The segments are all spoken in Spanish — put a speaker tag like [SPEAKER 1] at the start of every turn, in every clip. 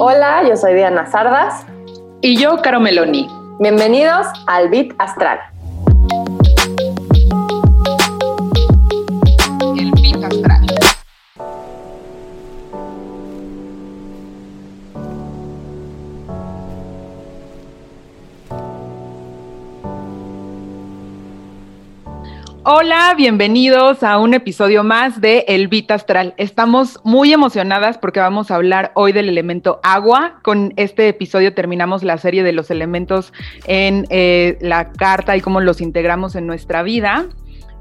[SPEAKER 1] Hola, yo soy Diana Sardas.
[SPEAKER 2] Y yo, Caro Meloni.
[SPEAKER 1] Bienvenidos al Bit Astral.
[SPEAKER 2] Hola, bienvenidos a un episodio más de El Vita Astral. Estamos muy emocionadas porque vamos a hablar hoy del elemento agua. Con este episodio terminamos la serie de los elementos en eh, la carta y cómo los integramos en nuestra vida.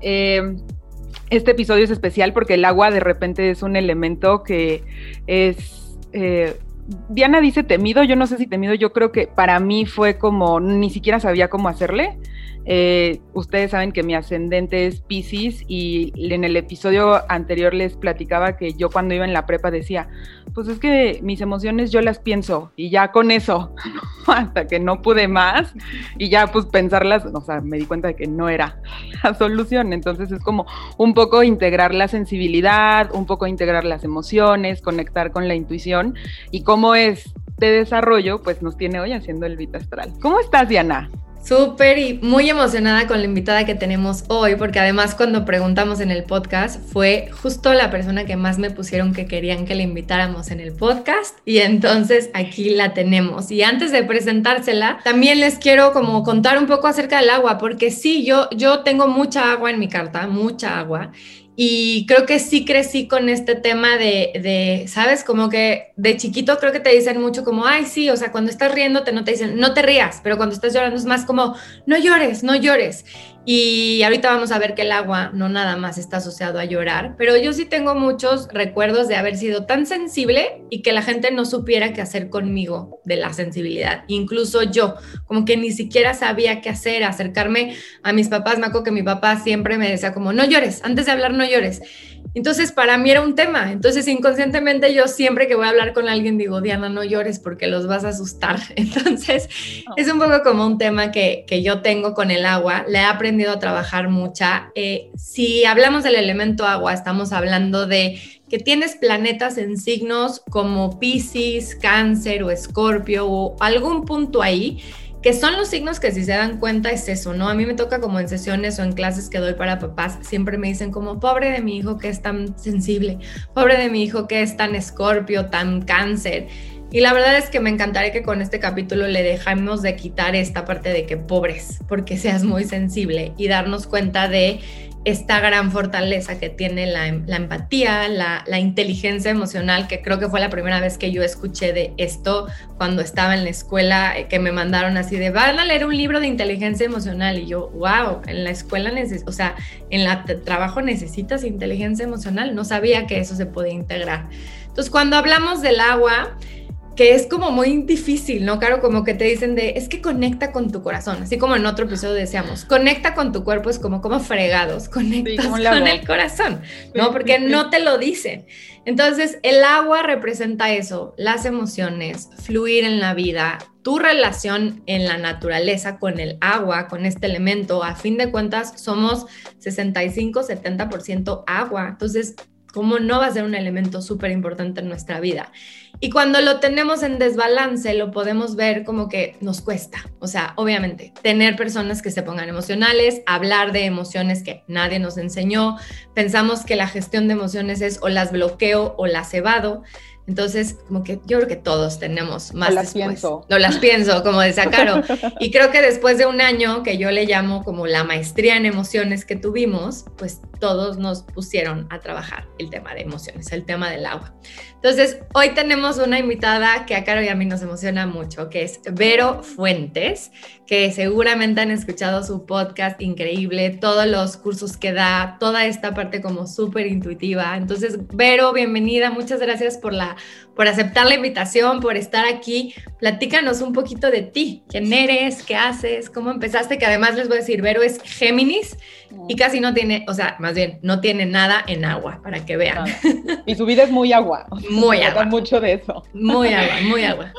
[SPEAKER 2] Eh, este episodio es especial porque el agua de repente es un elemento que es... Eh, Diana dice temido, yo no sé si temido, yo creo que para mí fue como, ni siquiera sabía cómo hacerle. Eh, ustedes saben que mi ascendente es Pisces y en el episodio anterior les platicaba que yo cuando iba en la prepa decía, pues es que mis emociones yo las pienso y ya con eso, hasta que no pude más y ya pues pensarlas, o sea, me di cuenta de que no era la solución. Entonces es como un poco integrar la sensibilidad, un poco integrar las emociones, conectar con la intuición y cómo es de desarrollo, pues nos tiene hoy haciendo el Vita Astral. ¿Cómo estás, Diana?
[SPEAKER 3] Súper y muy emocionada con la invitada que tenemos hoy, porque además cuando preguntamos en el podcast fue justo la persona que más me pusieron que querían que la invitáramos en el podcast y entonces aquí la tenemos. Y antes de presentársela, también les quiero como contar un poco acerca del agua, porque sí, yo, yo tengo mucha agua en mi carta, mucha agua. Y creo que sí crecí con este tema de, ¿sabes? Como que de chiquito creo que te dicen mucho como, ay, sí, o sea, cuando estás riéndote no te dicen, no te rías, pero cuando estás llorando es más como, no llores, no llores. Y ahorita vamos a ver que el agua no nada más está asociado a llorar, pero yo sí tengo muchos recuerdos de haber sido tan sensible y que la gente no supiera qué hacer conmigo de la sensibilidad. Incluso yo, como que ni siquiera sabía qué hacer, acercarme a mis papás. Me que mi papá siempre me decía como, no llores, antes de hablar no llores. Entonces, para mí era un tema. Entonces, inconscientemente yo siempre que voy a hablar con alguien digo, Diana, no llores porque los vas a asustar. Entonces, oh. es un poco como un tema que, que, yo tengo con el agua. Le he aprendido a trabajar mucha. Eh, si hablamos del elemento agua, estamos hablando de que tienes planetas en signos como Pisces, Cáncer o Escorpio o algún punto ahí que son los signos que si se dan cuenta es eso, ¿no? A mí me toca como en sesiones o en clases que doy para papás, siempre me dicen como, pobre de mi hijo que es tan sensible, pobre de mi hijo que es tan escorpio, tan cáncer. Y la verdad es que me encantaría que con este capítulo le dejamos de quitar esta parte de que pobres, porque seas muy sensible y darnos cuenta de esta gran fortaleza que tiene la, em, empatía, la, inteligencia emocional, que creo que fue la primera vez que yo escuché de esto cuando estaba en la escuela, eh, que me mandaron así de, van a leer un libro de inteligencia emocional. Y yo, wow, en la escuela, o sea, en el trabajo necesitas inteligencia emocional. No sabía que eso se podía integrar. Entonces, cuando hablamos del agua, que es como muy difícil, ¿no? Claro, como que te dicen de, es que conecta con tu corazón, así como en otro episodio decíamos, conecta con tu cuerpo, es como, como fregados, conectas con el corazón, ¿no? Porque no te lo dicen. Entonces, el agua representa eso, las emociones, fluir en la vida, tu relación en la naturaleza con el agua, con este elemento, a fin de cuentas somos 65-70% agua, entonces, ¿cómo no va a ser un elemento súper importante en nuestra vida? Y cuando lo tenemos en desbalance, lo podemos ver como que nos cuesta. O sea, obviamente, tener personas que se pongan emocionales, hablar de emociones que nadie nos enseñó. Pensamos que la gestión de emociones es o las bloqueo o las evado. Entonces, como que yo creo que todos tenemos más.
[SPEAKER 2] No las pienso.
[SPEAKER 3] No las pienso, como decía Caro. Y creo que después de un año que yo le llamo como la maestría en emociones que tuvimos, pues todos nos pusieron a trabajar el tema de emociones, el tema del agua. Entonces, hoy tenemos una invitada que a Caro y a mí nos emociona mucho, que es Vero Fuentes, que seguramente han escuchado su podcast increíble, todos los cursos que da, toda esta parte como súper intuitiva. Entonces, Vero, bienvenida, muchas gracias por, la, por aceptar la invitación, por estar aquí. Platícanos un poquito de ti, quién eres, qué haces, cómo empezaste, que además les voy a decir, Vero es Géminis y casi no tiene, o sea, más bien, no tiene nada en agua, para que vean.
[SPEAKER 2] Y su vida es muy agua.
[SPEAKER 3] Muy agua.
[SPEAKER 2] mucho de eso.
[SPEAKER 3] Muy agua, muy agua.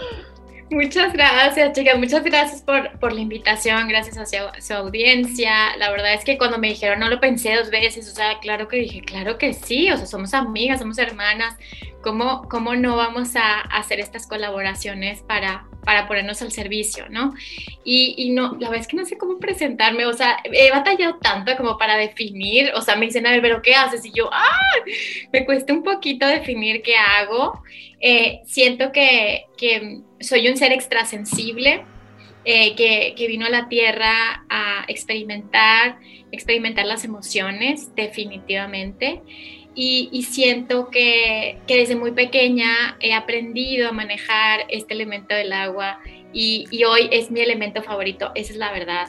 [SPEAKER 4] Muchas gracias, chicas. Muchas gracias por, por la invitación. Gracias a su, audiencia. La verdad es que cuando me dijeron no lo pensé dos veces. O sea, claro que dije, claro que sí. O sea, somos amigas, somos hermanas. ¿Cómo, cómo no vamos a hacer estas colaboraciones para, para ponernos al servicio, ¿no? Y, y, no, la verdad es que no sé cómo presentarme. O sea, he batallado tanto como para definir. O sea, me dicen, a ver, pero ¿qué haces? Y yo, ¡ah! Me cuesta un poquito definir qué hago. Eh, siento que, que, soy un ser extrasensible, eh, que, que, vino a la Tierra a experimentar, experimentar las emociones, definitivamente. Y, y siento que, que, desde muy pequeña he aprendido a manejar este elemento del agua y, y hoy es mi elemento favorito, esa es la verdad.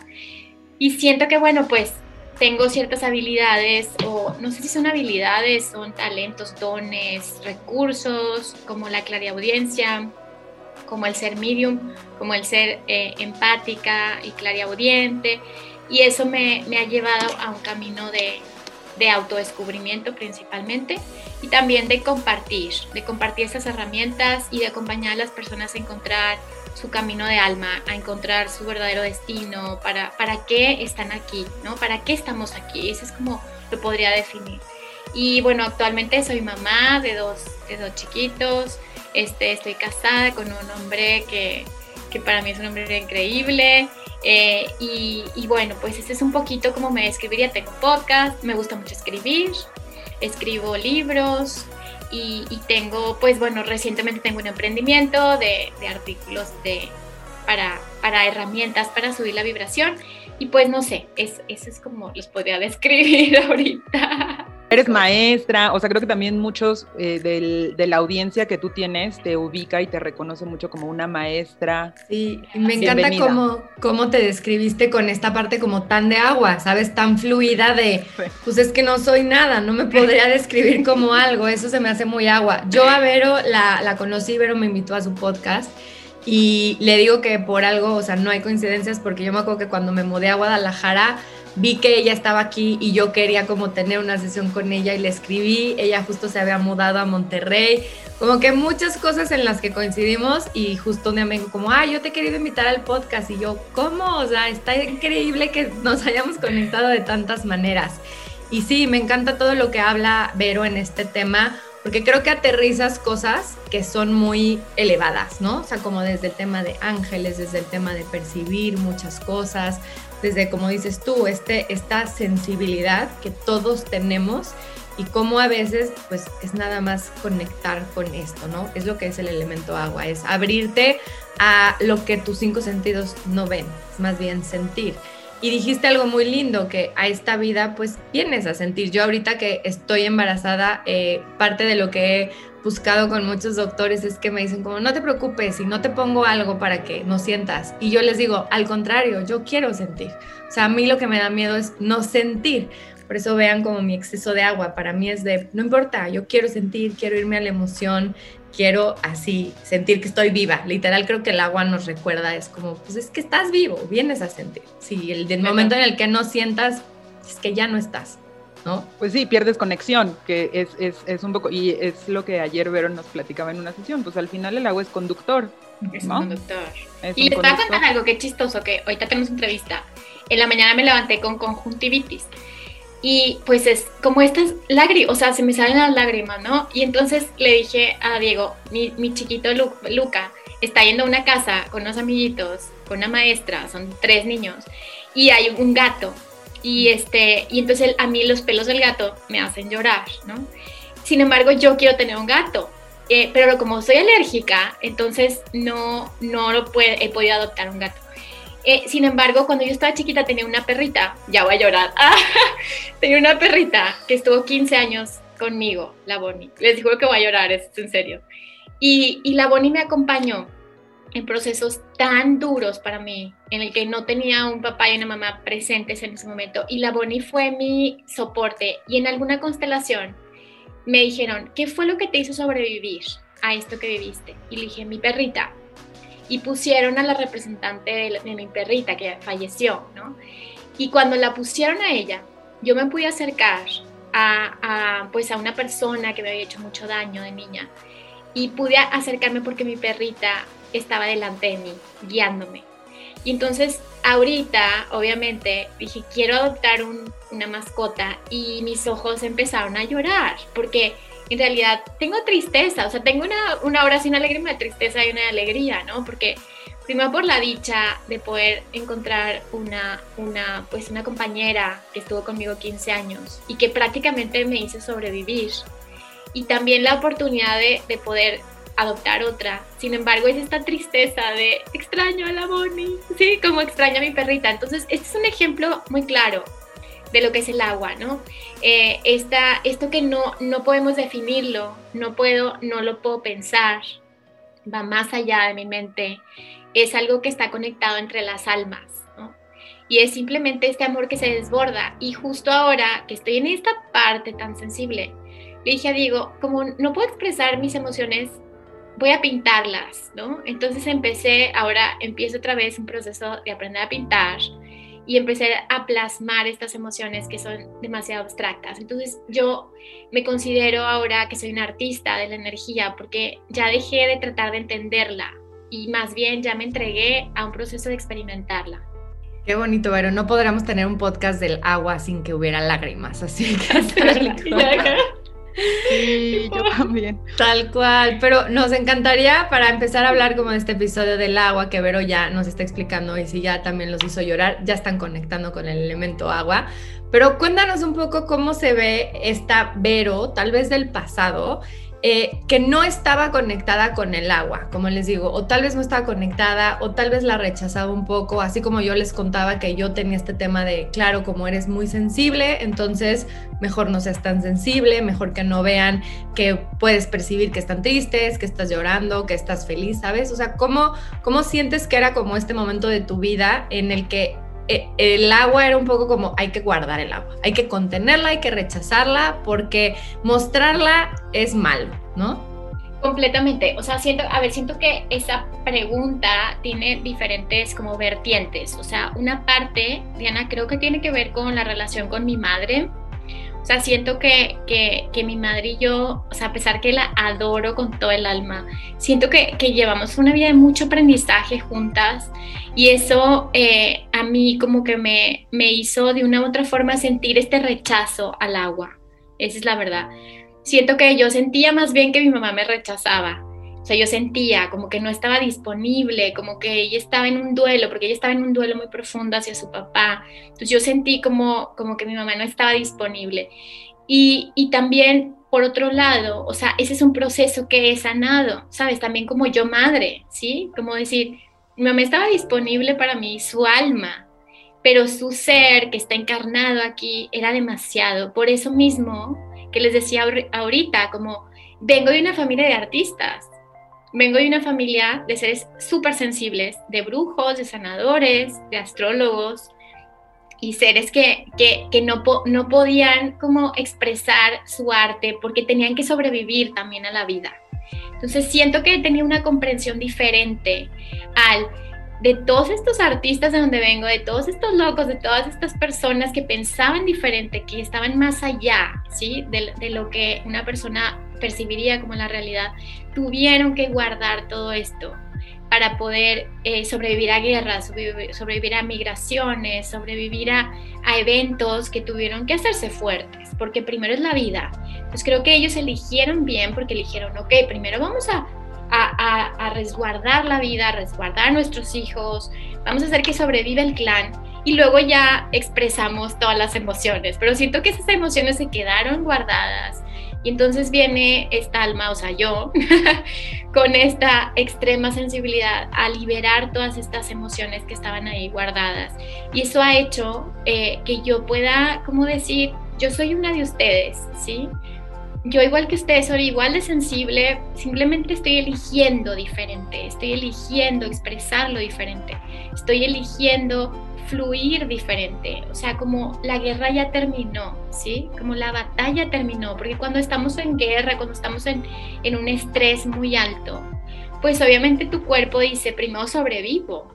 [SPEAKER 4] Y siento que, bueno, pues tengo ciertas habilidades, o no sé si son habilidades, son talentos, dones, recursos, como la clariaudiencia, como el ser medium, como el ser eh, empática y clariaudiente, y eso me, ha llevado a un camino de, de autodescubrimiento principalmente y también de compartir, de compartir esas herramientas y de acompañar a las personas a encontrar su camino de alma, a encontrar su verdadero destino, para, para qué están aquí, ¿no? ¿Para qué estamos aquí? Eso es como lo podría definir. Y bueno, actualmente soy mamá de dos, de dos chiquitos, este, estoy casada con un hombre que, que para mí es un hombre increíble. Eh, y, bueno, pues este es un poquito como me describiría. Tengo podcast, me gusta mucho escribir, escribo libros, y, tengo, pues bueno, recientemente tengo un emprendimiento de, de artículos de, para, para, herramientas para subir la vibración y pues no sé, es, eso es como los podría describir ahorita.
[SPEAKER 2] Eres maestra, o sea, creo que también muchos eh, del, de la audiencia que tú tienes te ubica y te reconoce mucho como una maestra.
[SPEAKER 3] Sí, me encanta cómo, cómo te describiste con esta parte como tan de agua, ¿sabes? Tan fluida de, pues es que no soy nada, no me podría describir como algo, eso se me hace muy agua. Yo a Vero la, la conocí, Vero me invitó a su podcast. Y le digo que por algo, o sea, no hay coincidencias porque yo me acuerdo que cuando me mudé a Guadalajara, vi que ella estaba aquí y yo quería como tener una sesión con ella y le escribí, ella justo se había mudado a Monterrey, como que muchas cosas en las que coincidimos y justo un día me dijo como, ah, yo te he querido invitar al podcast y yo, ¿cómo? O sea, está increíble que nos hayamos conectado de tantas maneras. Y sí, me encanta todo lo que habla Vero en este tema, porque creo que aterrizas cosas que son muy elevadas, ¿no? O sea, como desde el tema de ángeles, desde el tema de percibir muchas cosas, desde, como dices tú, este, esta sensibilidad que todos tenemos y cómo a veces pues es nada más conectar con esto, ¿no? Es lo que es el elemento agua, es abrirte a lo que tus cinco sentidos no ven, es más bien sentir. Y dijiste algo muy lindo, que a esta vida pues vienes a sentir. Yo ahorita que estoy embarazada, eh, parte de lo que he buscado con muchos doctores es que me dicen como, no te preocupes, si no te pongo algo para que no sientas. Y yo les digo, al contrario, yo quiero sentir. O sea, a mí lo que me da miedo es no sentir. Por eso vean como mi exceso de agua. Para mí es de, no importa, yo quiero sentir, quiero irme a la emoción, quiero así sentir que estoy viva. Literal creo que el agua nos recuerda, es como, pues es que estás vivo, vienes a sentir. Si el, el momento en el que no sientas, es que ya no estás. ¿no?
[SPEAKER 2] Pues sí, pierdes conexión, que es, es, es, un poco, y es lo que ayer Vero nos platicaba en una sesión, pues al final el agua es conductor.
[SPEAKER 4] Es conductor. y les voy a contar algo que chistoso, que ahorita tenemos entrevista. En la mañana me levanté con conjuntivitis. Y pues es como estas lágrimas, o sea, se me salen las lágrimas, ¿no? Y entonces le dije a Diego, mi, chiquito Luca está yendo a una casa con unos amiguitos, con una maestra, son tres niños, y hay un gato y, este, y entonces a mí los pelos del gato me hacen llorar, ¿no? Sin embargo, yo quiero tener un gato, eh, pero como soy alérgica, entonces no, no lo puede, he podido adoptar un gato. Eh, sin embargo, cuando yo estaba chiquita tenía una perrita, ya voy a llorar, tenía una perrita que estuvo 15 años conmigo, la Bonnie. Les digo que voy a llorar, es en serio. Y, y la Bonnie me acompañó en procesos tan duros para mí, en el que no tenía un papá y una mamá presentes en ese momento. Y la Bonnie fue mi soporte. Y en alguna constelación me dijeron, ¿qué fue lo que te hizo sobrevivir a esto que viviste? Y le dije, mi perrita. Y pusieron a la representante de, mi perrita que falleció, ¿no? Y cuando la pusieron a ella, yo me pude acercar a, pues a una persona que me había hecho mucho daño de niña y pude acercarme porque mi perrita estaba delante de mí, guiándome. Y entonces ahorita, obviamente, dije, quiero adoptar una mascota y mis ojos empezaron a llorar, porque en realidad tengo tristeza, o sea, tengo una, una hora sin alegría, una tristeza y una alegría, ¿no? Porque primero por la dicha de poder encontrar una, una, pues una compañera que estuvo conmigo 15 años y que prácticamente me hizo sobrevivir. Y también la oportunidad de, de poder adoptar otra. Sin embargo, es esta tristeza de extraño a la Bonnie, sí, como extraño a mi perrita. Entonces, este es un ejemplo muy claro de lo que es el agua, ¿no? Eh, esto que no, no podemos definirlo, no puedo, no lo puedo pensar, va más allá de mi mente, es algo que está conectado entre las almas, ¿no? Y es simplemente este amor que se desborda. Y justo ahora que estoy en esta parte tan sensible, le dije a Diego, como no puedo expresar mis emociones, voy a pintarlas, ¿no? Entonces empecé, ahora empiezo otra vez un proceso de aprender a pintar y empecé a plasmar estas emociones que son demasiado abstractas. Entonces yo me considero ahora que soy una artista de la energía porque ya dejé de tratar de entenderla y más bien ya me entregué a un proceso de experimentarla.
[SPEAKER 3] Qué bonito, pero no podríamos tener un podcast del agua sin que hubiera lágrimas, así que
[SPEAKER 2] Sí, yo también.
[SPEAKER 3] Tal cual, pero nos encantaría para empezar a hablar como de este episodio del agua que Vero ya nos está explicando y si ya también los hizo llorar, ya están conectando con el elemento agua. Pero cuéntanos un poco cómo se ve esta Vero, tal vez del pasado, eh, que no estaba conectada con el agua, como les digo, o tal vez no estaba conectada, o tal vez la rechazaba un poco, así como yo les contaba que yo tenía este tema de, claro, como eres muy sensible, entonces mejor no seas tan sensible, mejor que no vean que puedes percibir que están tristes, que estás llorando, que estás feliz, ¿sabes? O sea, ¿cómo, cómo sientes que era como este momento de tu vida en el que el agua era un poco como hay que guardar el agua, hay que contenerla, hay que rechazarla porque mostrarla es malo, ¿no?
[SPEAKER 4] Completamente, o sea, siento, a ver, siento que esa pregunta tiene diferentes como vertientes, o sea, una parte, Diana, creo que tiene que ver con la relación con mi madre, o sea, siento que, que, mi madre y yo, o sea, a pesar que la adoro con todo el alma, siento que, que llevamos una vida de mucho aprendizaje juntas y eso eh, a mí como que me, me hizo de una u otra forma sentir este rechazo al agua. Esa es la verdad. Siento que yo sentía más bien que mi mamá me rechazaba o sea, yo sentía como que no estaba disponible, como que ella estaba en un duelo, porque ella estaba en un duelo muy profundo hacia su papá. Entonces yo sentí como, como que mi mamá no estaba disponible. Y, y también, por otro lado, o sea, ese es un proceso que he sanado, ¿sabes? También como yo madre, ¿sí? Como decir, mi mamá estaba disponible para mí, su alma, pero su ser que está encarnado aquí era demasiado. Por eso mismo que les decía ahorita, como vengo de una familia de artistas, Vengo de una familia de seres súper sensibles, de brujos, de sanadores, de astrólogos y seres que, que, no, no podían como expresar su arte porque tenían que sobrevivir también a la vida. Entonces siento que tenía una comprensión diferente al de todos estos artistas de donde vengo, de todos estos locos, de todas estas personas que pensaban diferente, que estaban más allá, ¿sí? De, de lo que una persona percibiría como la realidad, tuvieron que guardar todo esto para poder eh, sobrevivir a guerras, sobrevivir, a migraciones, sobrevivir a, eventos que tuvieron que hacerse fuertes, porque primero es la vida. Pues creo que ellos eligieron bien porque eligieron, ok, primero vamos a, a, resguardar la vida, a resguardar a nuestros hijos, vamos a hacer que sobreviva el clan y luego ya expresamos todas las emociones, pero siento que esas emociones se quedaron guardadas y entonces viene esta alma, o sea, yo, con esta extrema sensibilidad a liberar todas estas emociones que estaban ahí guardadas. Y eso ha hecho eh, que yo pueda, como decir, yo soy una de ustedes, ¿sí? Yo igual que ustedes soy igual de sensible, simplemente estoy eligiendo diferente, estoy eligiendo expresarlo diferente, estoy eligiendo fluir diferente, o sea, como la guerra ya terminó, ¿sí? Como la batalla terminó, porque cuando estamos en guerra, cuando estamos en, en un estrés muy alto, pues obviamente tu cuerpo dice, primero sobrevivo.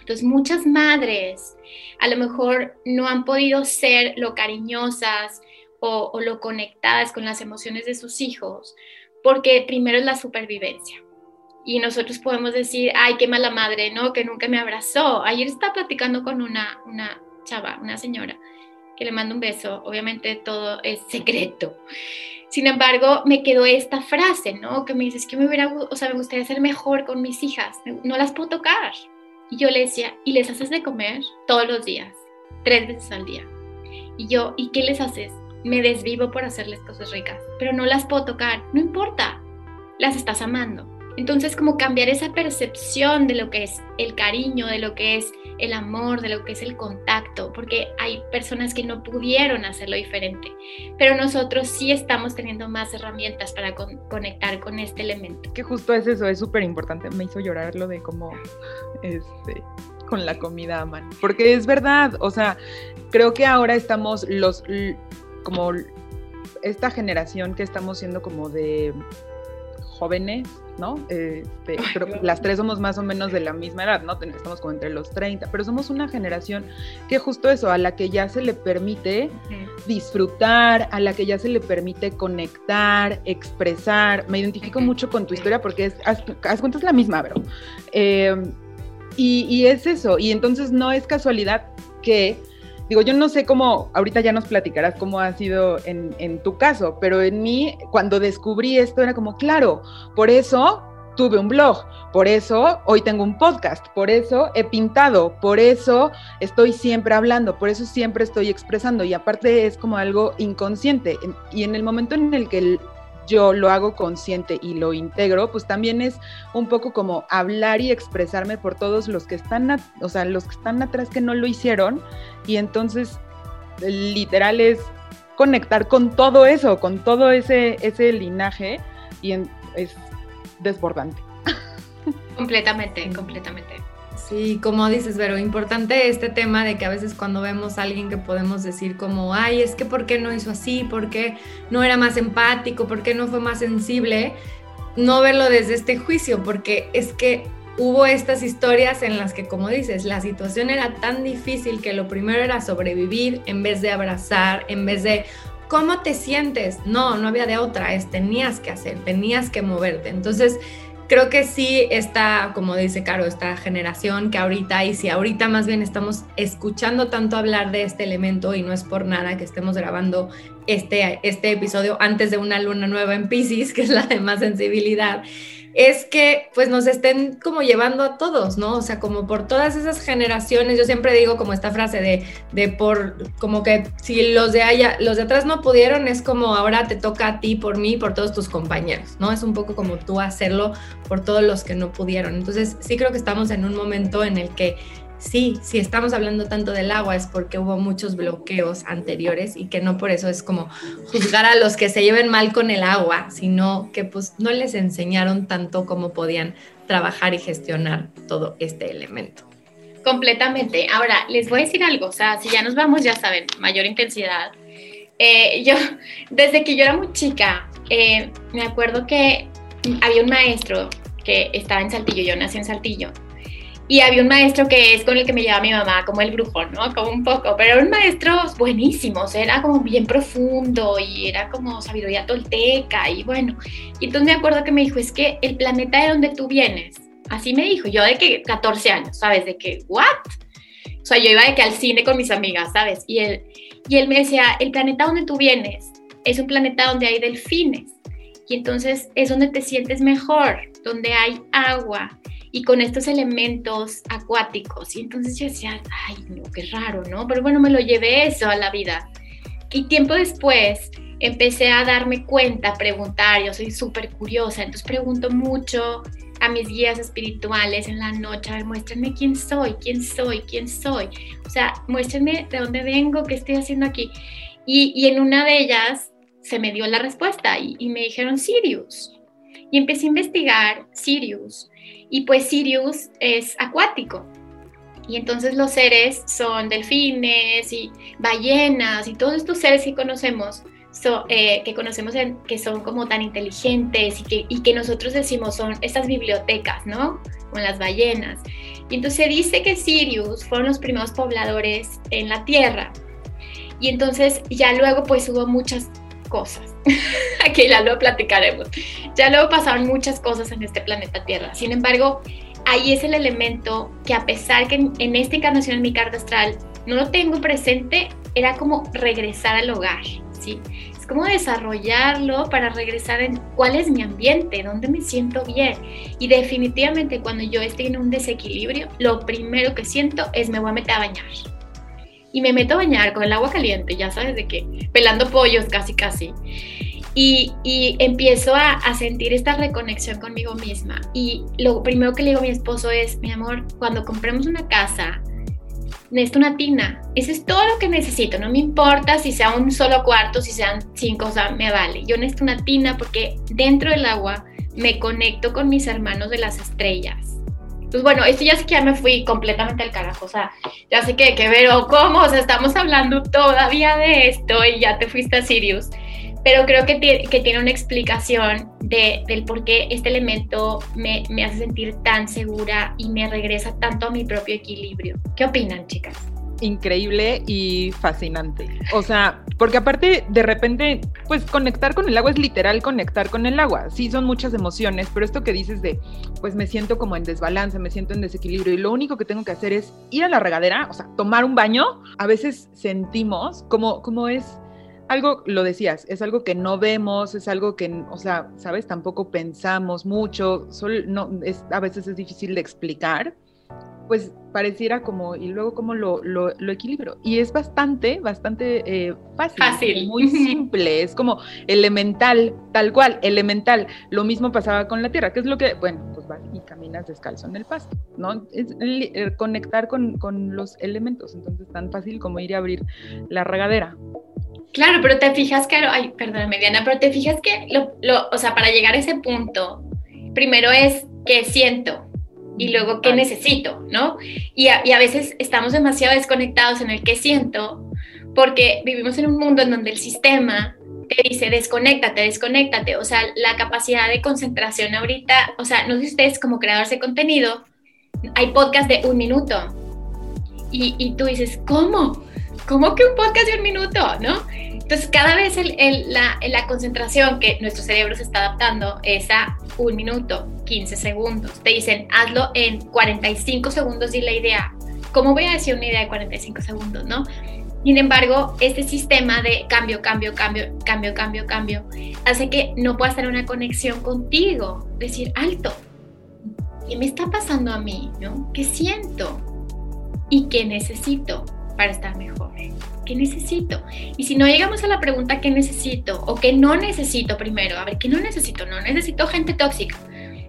[SPEAKER 4] Entonces muchas madres a lo mejor no han podido ser lo cariñosas o, o lo conectadas con las emociones de sus hijos, porque primero es la supervivencia. y nosotros podemos decir, ay, qué mala madre, ¿no? Que nunca me abrazó. Ayer estaba platicando con una, una chava, una señora, que le mando un beso, obviamente todo es secreto. Sin embargo, me quedó esta frase, ¿no? Que me dices que me hubiera, o sea, me gustaría ser mejor con mis hijas, no las puedo tocar. Y yo le decía, ¿y les haces de comer? Todos los días, tres veces al día. Y yo, ¿y qué les haces? Me desvivo por hacerles cosas ricas, pero no las puedo tocar, no importa, las estás amando. Entonces, como cambiar esa percepción de lo que es el cariño, de lo que es el amor, de lo que es el contacto, porque hay personas que no pudieron hacerlo diferente, pero nosotros sí estamos teniendo más herramientas para conectar con este elemento.
[SPEAKER 2] Que justo es eso, es súper importante. Me hizo llorar lo de cómo, este, con la comida aman, porque es verdad, o sea, creo que ahora estamos los, como esta generación que estamos siendo como de jóvenes, ¿no? Este, las tres somos más o menos de la misma edad, ¿no? Estamos como entre los 30, pero somos una generación que justo eso, a la que ya se le permite disfrutar, a la que ya se le permite conectar, expresar. Me identifico mucho con tu historia porque es, haz, cuentas la misma, bro. Y, y es eso, y entonces no es casualidad que Digo, yo no sé cómo, ahorita ya nos platicarás cómo ha sido en, en tu caso, pero en mí, cuando descubrí esto, era como, claro, por eso tuve un blog, por eso hoy tengo un podcast, por eso he pintado, por eso estoy siempre hablando, por eso siempre estoy expresando. Y aparte es como algo inconsciente. Y en el momento en el que yo lo hago consciente y lo integro, pues también es un poco como hablar y expresarme por todos los que están, o sea, los que están atrás que no lo hicieron y entonces literal es conectar con todo eso, con todo ese, ese linaje y es desbordante.
[SPEAKER 4] Completamente, completamente.
[SPEAKER 3] Sí, como dices, Vero, importante este tema de que a veces cuando vemos a alguien que podemos decir como, ay, es que ¿por qué no hizo así? ¿Por qué no era más empático? ¿Por qué no fue más sensible? No verlo desde este juicio, porque es que hubo estas historias en las que, como dices, la situación era tan difícil que lo primero era sobrevivir en vez de abrazar, en vez de, ¿cómo te sientes? No, no había de otra, es tenías que hacer, tenías que moverte. Entonces, creo que sí está, como dice Caro, esta generación que ahorita, y si ahorita más bien estamos escuchando tanto hablar de este elemento y no es por nada que estemos grabando este, este episodio antes de una luna nueva en Pisces, que es la de más sensibilidad, es que pues nos estén como llevando a todos, ¿no? O sea, como por todas esas generaciones, yo siempre digo como esta frase de, de por, como que si los de allá, los de atrás no pudieron, es como ahora te toca a ti por mí, por todos tus compañeros, ¿no? Es un poco como tú hacerlo por todos los que no pudieron. Entonces, sí creo que estamos en un momento en el que sí, si estamos hablando tanto del agua es porque hubo muchos bloqueos anteriores y que no por eso es como juzgar a los que se lleven mal con el agua, sino que pues no les enseñaron tanto cómo podían trabajar y gestionar todo este elemento.
[SPEAKER 4] Completamente. Ahora, les voy a decir algo, o sea, si ya nos vamos, ya saben, mayor intensidad. Eh, yo, desde que yo era muy chica, eh, me acuerdo que había un maestro que estaba en Saltillo, yo nací en Saltillo, y había un maestro que es con el que me llevaba mi mamá, como el brujo, ¿no? Como un poco, pero era un maestro buenísimo, o sea, era como bien profundo y era como sabiduría tolteca y bueno. Y entonces me acuerdo que me dijo, es que el planeta de donde tú vienes, así me dijo, yo de que 14 años, ¿sabes? De que, ¿what? O sea, yo iba de que al cine con mis amigas, ¿sabes? Y él, y él me decía, el planeta donde tú vienes es un planeta donde hay delfines. Y entonces es donde te sientes mejor, donde hay agua, y con estos elementos acuáticos. Y entonces yo decía, ay, no, qué raro, ¿no? Pero bueno, me lo llevé eso a la vida. Y tiempo después empecé a darme cuenta, a preguntar, yo soy súper curiosa, entonces pregunto mucho a mis guías espirituales en la noche, a ver, muéstrenme quién soy, quién soy, quién soy. O sea, muéstrenme de dónde vengo, qué estoy haciendo aquí. Y, y en una de ellas se me dio la respuesta y, y me dijeron Sirius. Y empecé a investigar Sirius y pues Sirius es acuático. Y entonces los seres son delfines y ballenas y todos estos seres que conocemos, eh, que conocemos que son como tan inteligentes y que, y que nosotros decimos son estas bibliotecas, ¿no? Con las ballenas. Y entonces se dice que Sirius fueron los primeros pobladores en la Tierra. Y entonces ya luego pues hubo muchas cosas. Aquí ya lo platicaremos. Ya luego pasaron muchas cosas en este planeta Tierra. Sin embargo, ahí es el elemento que a pesar que en, esta encarnación en mi carta astral no lo tengo presente, era como regresar al hogar, ¿sí? Es como desarrollarlo para regresar en cuál es mi ambiente, dónde me siento bien. Y definitivamente cuando yo estoy en un desequilibrio, lo primero que siento es me voy a meter a bañar y me meto a bañar con el agua caliente, ya sabes de qué, pelando pollos casi casi. Y, y empiezo a, a, sentir esta reconexión conmigo misma. Y lo primero que le digo a mi esposo es, mi amor, cuando compremos una casa, necesito una tina. Eso es todo lo que necesito. No me importa si sea un solo cuarto, si sean cinco, o sea, me vale. Yo necesito una tina porque dentro del agua me conecto con mis hermanos de las estrellas pues bueno, esto ya sé que ya me fui completamente al carajo, o sea, ya sé que, que pero ¿cómo? O sea, estamos hablando todavía de esto y ya te fuiste a Sirius. Pero creo que, que tiene una explicación de, del por qué este elemento me, me hace sentir tan segura y me regresa tanto a mi propio equilibrio. ¿Qué opinan, chicas?
[SPEAKER 2] Increíble y fascinante. O sea, porque aparte de repente, pues conectar con el agua es literal conectar con el agua. Sí, son muchas emociones, pero esto que dices de, pues me siento como en desbalance, me siento en desequilibrio y lo único que tengo que hacer es ir a la regadera, o sea, tomar un baño. A veces sentimos como, como es algo, lo decías, es algo que no vemos, es algo que, o sea, sabes, tampoco pensamos mucho, solo, no, es, a veces es difícil de explicar pues pareciera como, y luego como lo, lo, equilibro. Y es bastante, bastante eh, fácil,
[SPEAKER 4] fácil,
[SPEAKER 2] muy simple, es como elemental, tal cual, elemental. Lo mismo pasaba con la tierra, que es lo que, bueno, pues vas y caminas descalzo en el pasto, ¿no? Es conectar con, con los elementos, entonces tan fácil como ir a abrir la regadera.
[SPEAKER 4] Claro, pero te fijas que, ay, perdóname Diana, pero te fijas que, lo, lo, o sea, para llegar a ese punto, primero es que siento, y luego qué necesito, ¿no? Y a, y a, veces estamos demasiado desconectados en el que siento porque vivimos en un mundo en donde el sistema te dice desconéctate, desconéctate, o sea, la capacidad de concentración ahorita, o sea, no sé si ustedes como creadores de contenido, hay podcast de un minuto y, y tú dices, ¿cómo? ¿Cómo que un podcast de un minuto, no? Entonces, cada vez la, la, concentración que nuestro cerebro se está adaptando es a un minuto, 15 segundos. Te dicen, hazlo en 45 segundos y la idea. ¿Cómo voy a decir una idea de 45 segundos, no? Sin embargo, este sistema de cambio, cambio, cambio, cambio, cambio, cambio, hace que no puedas tener una conexión contigo. Decir, alto, ¿qué me está pasando a mí? ¿no? ¿Qué siento? ¿Y qué necesito para estar mejor? ¿Qué necesito? Y si no llegamos a la pregunta ¿qué necesito? o ¿qué no necesito primero? A ver, ¿qué no necesito? No necesito gente tóxica.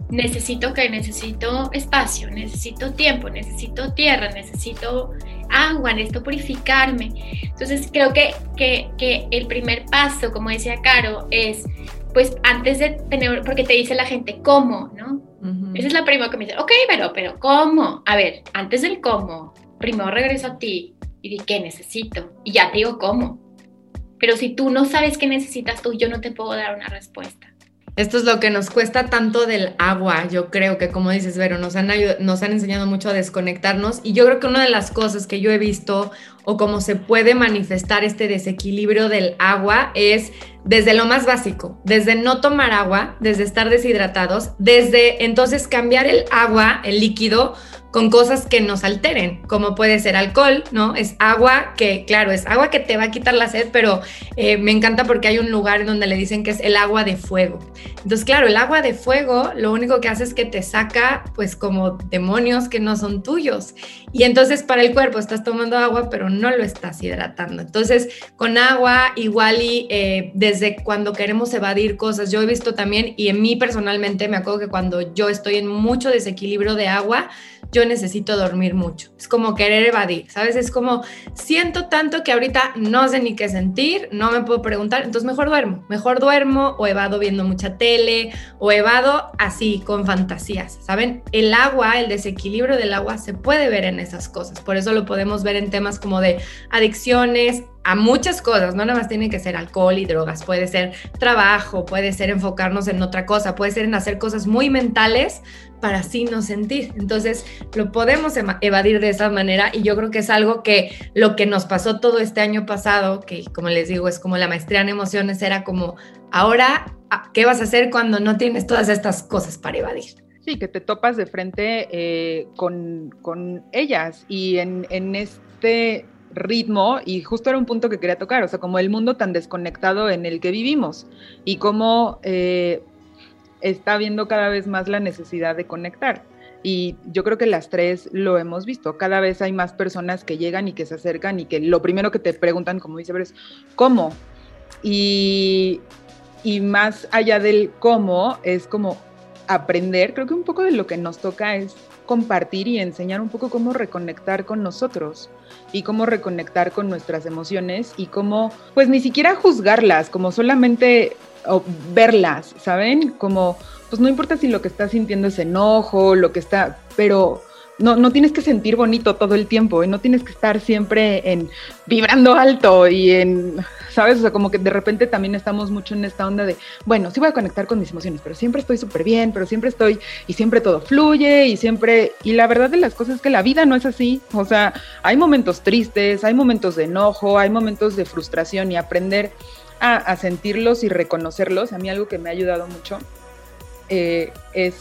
[SPEAKER 4] Necesito que necesito espacio, necesito tiempo, necesito tierra, necesito agua, necesito purificarme. Entonces creo que, que, que el primer paso, como decía Caro, es pues antes de tener, porque te dice la gente, ¿cómo? ¿No? Esa es la primera que me dice, ok, pero, pero, ¿cómo? A ver, antes del cómo, primero regreso a ti, y di qué necesito y ya te digo cómo. Pero si tú no sabes qué necesitas tú, yo no te puedo dar una respuesta.
[SPEAKER 3] Esto es lo que nos cuesta tanto del agua. Yo creo que, como dices, Vero, nos han, nos han enseñado mucho a desconectarnos. Y yo creo que una de las cosas que yo he visto o cómo se puede manifestar este desequilibrio del agua es desde lo más básico, desde no tomar agua, desde estar deshidratados, desde entonces cambiar el agua, el líquido, con cosas que nos alteren, como puede ser alcohol, ¿no? Es agua que, claro, es agua que te va a quitar la sed, pero eh, me encanta porque hay un lugar donde le dicen que es el agua de fuego. Entonces, claro, el agua de fuego lo único que hace es que te saca, pues, como demonios que no son tuyos. Y entonces para el cuerpo estás tomando agua, pero no lo estás hidratando. Entonces, con agua, igual y eh, desde cuando queremos evadir cosas, yo he visto también, y en mí personalmente me acuerdo que cuando yo estoy en mucho desequilibrio de agua, yo necesito dormir mucho. Es como querer evadir, ¿sabes? Es como siento tanto que ahorita no sé ni qué sentir, no me puedo preguntar, entonces mejor duermo, mejor duermo o evado viendo mucha tele o evado así con fantasías, ¿saben? El agua, el desequilibrio del agua se puede ver en esas cosas, por eso lo podemos ver en temas como de adicciones, a muchas cosas, no nada más tiene que ser alcohol y drogas, puede ser trabajo, puede ser enfocarnos en otra cosa, puede ser en hacer cosas muy mentales para así no sentir. Entonces, lo podemos evadir de esa manera y yo creo que es algo que lo que nos pasó todo este año pasado, que como les digo, es como la maestría en emociones, era como, ahora, ¿qué vas a hacer cuando no tienes todas estas cosas para evadir?
[SPEAKER 2] Sí, que te topas de frente eh, con, con, ellas y en, en este ritmo, y justo era un punto que quería tocar, o sea, como el mundo tan desconectado en el que vivimos y cómo eh, está viendo cada vez más la necesidad de conectar. Y yo creo que las tres lo hemos visto. Cada vez hay más personas que llegan y que se acercan y que lo primero que te preguntan, como dice, es ¿cómo? Y, y más allá del cómo, es como aprender. Creo que un poco de lo que nos toca es compartir y enseñar un poco cómo reconectar con nosotros y cómo reconectar con nuestras emociones y cómo, pues ni siquiera juzgarlas, como solamente verlas, ¿saben? Como, pues no importa si lo que estás sintiendo es enojo, lo que está, pero no, no tienes que sentir bonito todo el tiempo y no tienes que estar siempre en vibrando alto y en, ¿sabes? O sea, como que de repente también estamos mucho en esta onda de, bueno, sí voy a conectar con mis emociones, pero siempre estoy súper bien, pero siempre estoy y siempre todo fluye y siempre, y la verdad de las cosas es que la vida no es así, o sea, hay momentos tristes, hay momentos de enojo, hay momentos de frustración y aprender a, sentirlos y reconocerlos, a mí algo que me ha ayudado mucho eh, es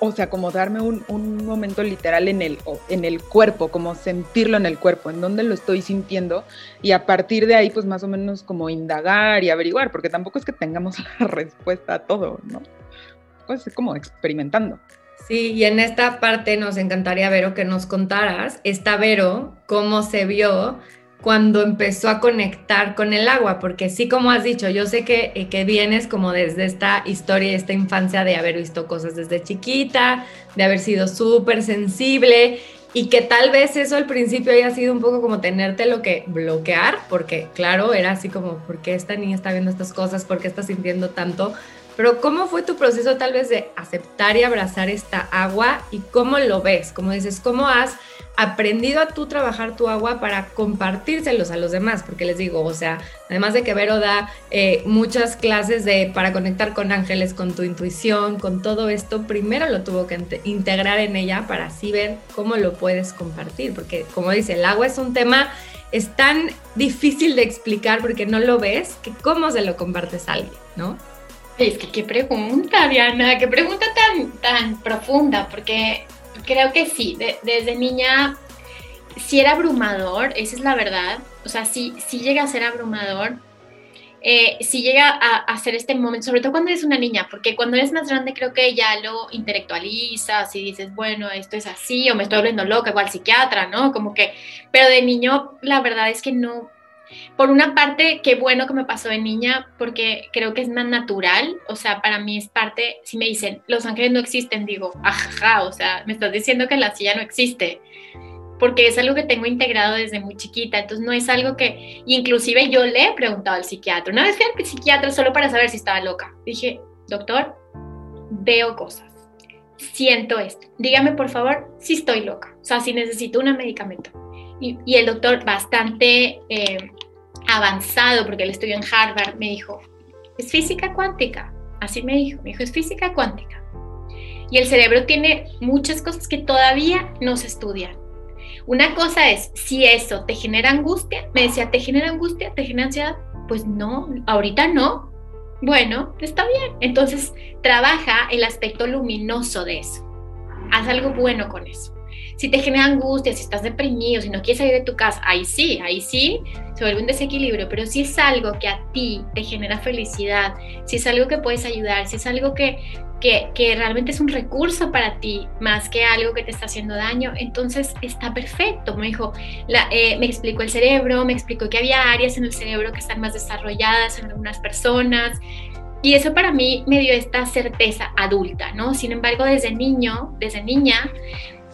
[SPEAKER 2] o sea, como darme un, momento literal en el, en el cuerpo, como sentirlo en el cuerpo, en dónde lo estoy sintiendo, y a partir de ahí, pues más o menos como indagar y averiguar, porque tampoco es que tengamos la respuesta a todo, ¿no? Pues es como experimentando.
[SPEAKER 3] Sí, y en esta parte nos encantaría, Vero, que nos contaras, esta Vero, cómo se vio cuando empezó a conectar con el agua, porque sí, como has dicho, yo sé que, eh, que vienes como desde esta historia, esta infancia de haber visto cosas desde chiquita, de haber sido súper sensible y que tal vez eso al principio haya sido un poco como tenerte lo que bloquear, porque claro, era así como, ¿por qué esta niña está viendo estas cosas? ¿Por qué está sintiendo tanto? Pero ¿cómo fue tu proceso tal vez de aceptar y abrazar esta agua y cómo lo ves? Como dices, ¿cómo has aprendido a tú trabajar tu agua para compartírselos a los demás, porque les digo, o sea, además de que Vero da eh, muchas clases de para conectar con ángeles, con tu intuición, con todo esto, primero lo tuvo que integrar en ella para así ver cómo lo puedes compartir, porque como dice, el agua es un tema es tan difícil de explicar porque no lo ves, que cómo se lo compartes a alguien, ¿no?
[SPEAKER 4] Es que qué pregunta, Diana, qué pregunta tan, tan profunda, porque creo que sí, desde niña sí era abrumador, esa es la verdad. O sea, sí, sí llega a ser abrumador. Eh, sí llega a, ser este momento, sobre todo cuando eres una niña, porque cuando eres más grande creo que ya lo intelectualizas y dices, bueno, esto es así, o me estoy volviendo loca, igual psiquiatra, ¿no? Como que, pero de niño la verdad es que no, por una parte, qué bueno que me pasó de niña, porque creo que es más natural, o sea, para mí es parte, si me dicen, los ángeles no existen, digo, ajá, o sea, me estás diciendo que la silla no existe, porque es algo que tengo integrado desde muy chiquita, entonces no es algo que, inclusive yo le he preguntado al psiquiatra, una vez fui al psiquiatra solo para saber si estaba loca, dije, doctor, veo cosas, siento esto, dígame por favor si estoy loca, o sea, si necesito un medicamento. Y, el doctor, bastante eh, avanzado, porque él estudió en Harvard, me dijo, es física cuántica. Así me dijo, me dijo, es física cuántica. Y el cerebro tiene muchas cosas que todavía no se estudian. Una cosa es, si eso te genera angustia, me decía, ¿te genera angustia? ¿Te genera ansiedad? Pues no, ahorita no. Bueno, está bien. Entonces, trabaja el aspecto luminoso de eso. Haz algo bueno con eso. Si te genera angustia, si estás deprimido, si no quieres salir de tu casa, ahí sí, ahí sí se vuelve un desequilibrio, pero si es algo que a ti te genera felicidad, si es algo que puedes ayudar, si es algo que, que, que realmente es un recurso para ti más que algo que te está haciendo daño, entonces está perfecto. Me dijo, eh, me explicó el cerebro, me explicó que había áreas en el cerebro que están más desarrolladas en algunas personas, y eso para mí me dio esta certeza adulta, ¿no? Sin embargo, desde niño, desde niña,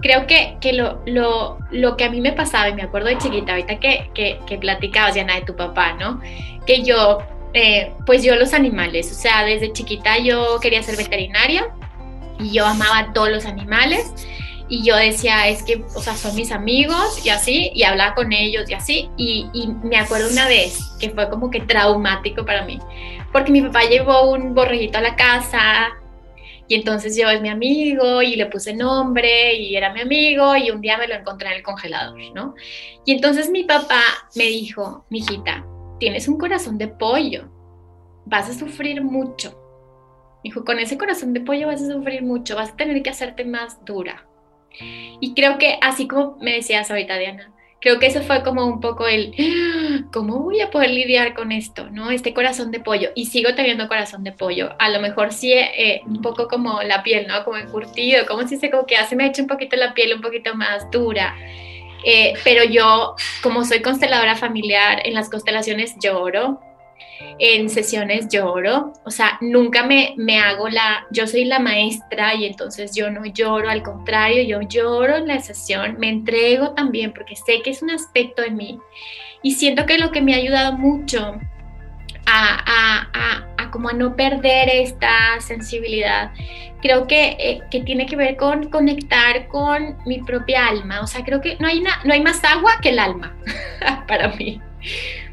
[SPEAKER 4] creo que, que lo, lo, lo, que a mí me pasaba, y me acuerdo de chiquita, ahorita que, que, que platicabas, Diana, de tu papá, ¿no? Que yo, eh, pues yo los animales, o sea, desde chiquita yo quería ser veterinaria y yo amaba a todos los animales. y yo decía, es que, o sea, son mis amigos y así, y hablaba con ellos y así, y, y, me acuerdo una vez que fue como que traumático para mí, porque mi papá llevó un borreguito a la casa, y entonces yo es mi amigo y le puse nombre y era mi amigo y un día me lo encontré en el congelador, ¿no? Y entonces mi papá me dijo, mijita, tienes un corazón de pollo, vas a sufrir mucho. Dijo, con ese corazón de pollo vas a sufrir mucho, vas a tener que hacerte más dura. Y creo que así como me decías ahorita, Diana, creo que eso fue como un poco el, ¿cómo voy a poder lidiar con esto? ¿No? Este corazón de pollo. Y sigo teniendo corazón de pollo. A lo mejor sí, eh, un poco como la piel, ¿no? Como encurtido, como si se como que hace me hecho un poquito la piel un poquito más dura. Eh, pero yo, como soy consteladora familiar, en las constelaciones lloro, en sesiones lloro, o sea, nunca me, me hago la, yo soy la maestra y entonces yo no lloro, al contrario, yo lloro en la sesión, me entrego también porque sé que es un aspecto de mí y siento que lo que me ha ayudado mucho a, a, a, como a no perder esta sensibilidad. Creo que, eh, que, tiene que ver con conectar con mi propia alma. O sea, creo que no hay, no hay más agua que el alma para mí.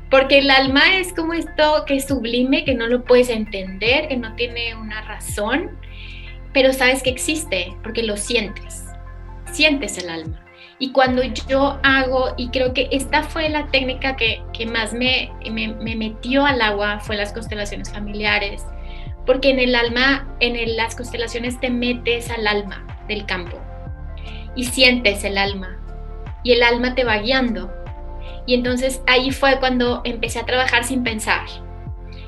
[SPEAKER 4] Porque el alma es como esto que es sublime, que no lo puedes entender, que no tiene una razón, pero sabes que existe porque lo sientes. Sientes el alma. Y cuando yo hago, y creo que esta fue la técnica que, que más me, me, me, metió al agua, fue las constelaciones familiares, porque en el alma, en las constelaciones te metes al alma del campo y sientes el alma, y el alma te va guiando y entonces ahí fue cuando empecé a trabajar sin pensar.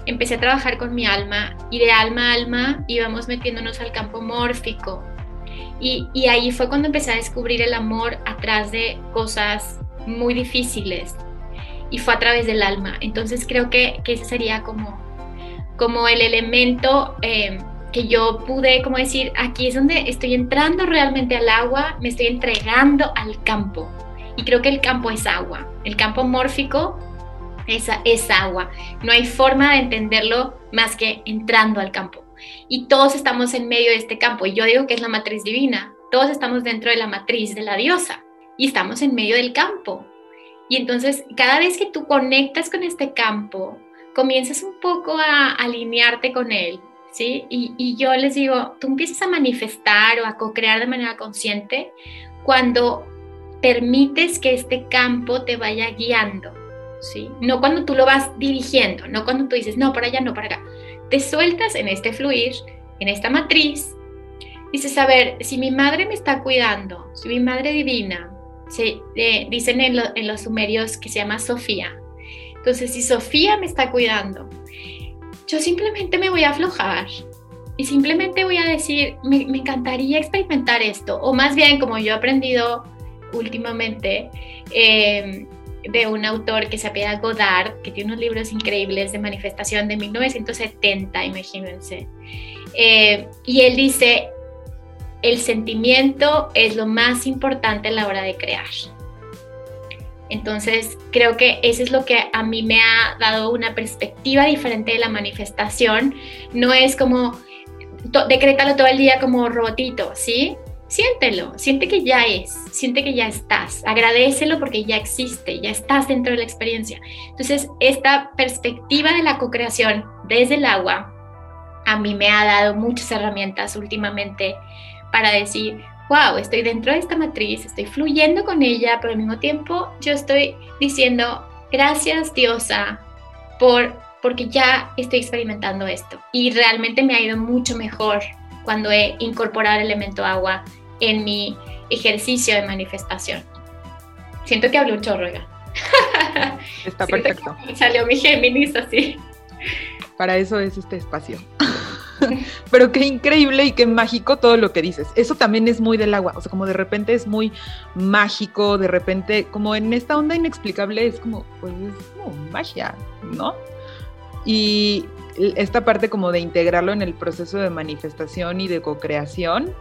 [SPEAKER 4] Empecé a trabajar con mi alma y de alma a alma íbamos metiéndonos al campo mórfico. Y, y ahí fue cuando empecé a descubrir el amor atrás de cosas muy difíciles. Y fue a través del alma. Entonces creo que, que ese sería como, como el elemento eh, que yo pude como decir, aquí es donde estoy entrando realmente al agua, me estoy entregando al campo. Y creo que el campo es agua. El campo mórfico es, es agua. No hay forma de entenderlo más que entrando al campo. Y todos estamos en medio de este campo. Y yo digo que es la matriz divina. Todos estamos dentro de la matriz de la diosa. Y estamos en medio del campo. Y entonces, cada vez que tú conectas con este campo, comienzas un poco a alinearte con él, ¿sí? Y, y yo les digo, tú empiezas a manifestar o a co-crear de manera consciente cuando permites que este campo te vaya guiando, ¿sí? No cuando tú lo vas dirigiendo, no cuando tú dices, no, para allá, no, para acá. Te sueltas en este fluir, en esta matriz. Dices, a ver, si mi madre me está cuidando, si mi madre divina, se, eh, dicen en, en los sumerios que se llama Sofía. Entonces, si Sofía me está cuidando, yo simplemente me voy a aflojar, y simplemente voy a decir, me, me, encantaría experimentar esto, o más bien como yo he aprendido últimamente eh, de un autor que se apela Godard, que tiene unos libros increíbles de manifestación de 1970, imagínense. Eh, y él dice, el sentimiento es lo más importante a la hora de crear. Entonces, creo que eso es lo que a mí me ha dado una perspectiva diferente de la manifestación. No es como, decrétalo todo el día como robotito, ¿sí? Siéntelo, siente que ya es, siente que ya estás, agradecelo porque ya existe, ya estás dentro de la experiencia. Entonces, esta perspectiva de la co-creación desde el agua a mí me ha dado muchas herramientas últimamente para decir, wow, estoy dentro de esta matriz, estoy fluyendo con ella, pero al mismo tiempo yo estoy diciendo, gracias diosa por porque ya estoy experimentando esto y realmente me ha ido mucho mejor cuando he incorporado el elemento agua en mi ejercicio de manifestación. Siento que hablé un chorro,
[SPEAKER 2] Está perfecto.
[SPEAKER 4] Salió mi Géminis así.
[SPEAKER 2] Para eso es este espacio. Pero qué increíble y qué mágico todo lo que dices. Eso también es muy del agua. O sea, como de repente es muy mágico, de repente, como en esta onda inexplicable, es como, pues es como magia, ¿no? Y esta parte como de integrarlo en el proceso de manifestación y de co-creación,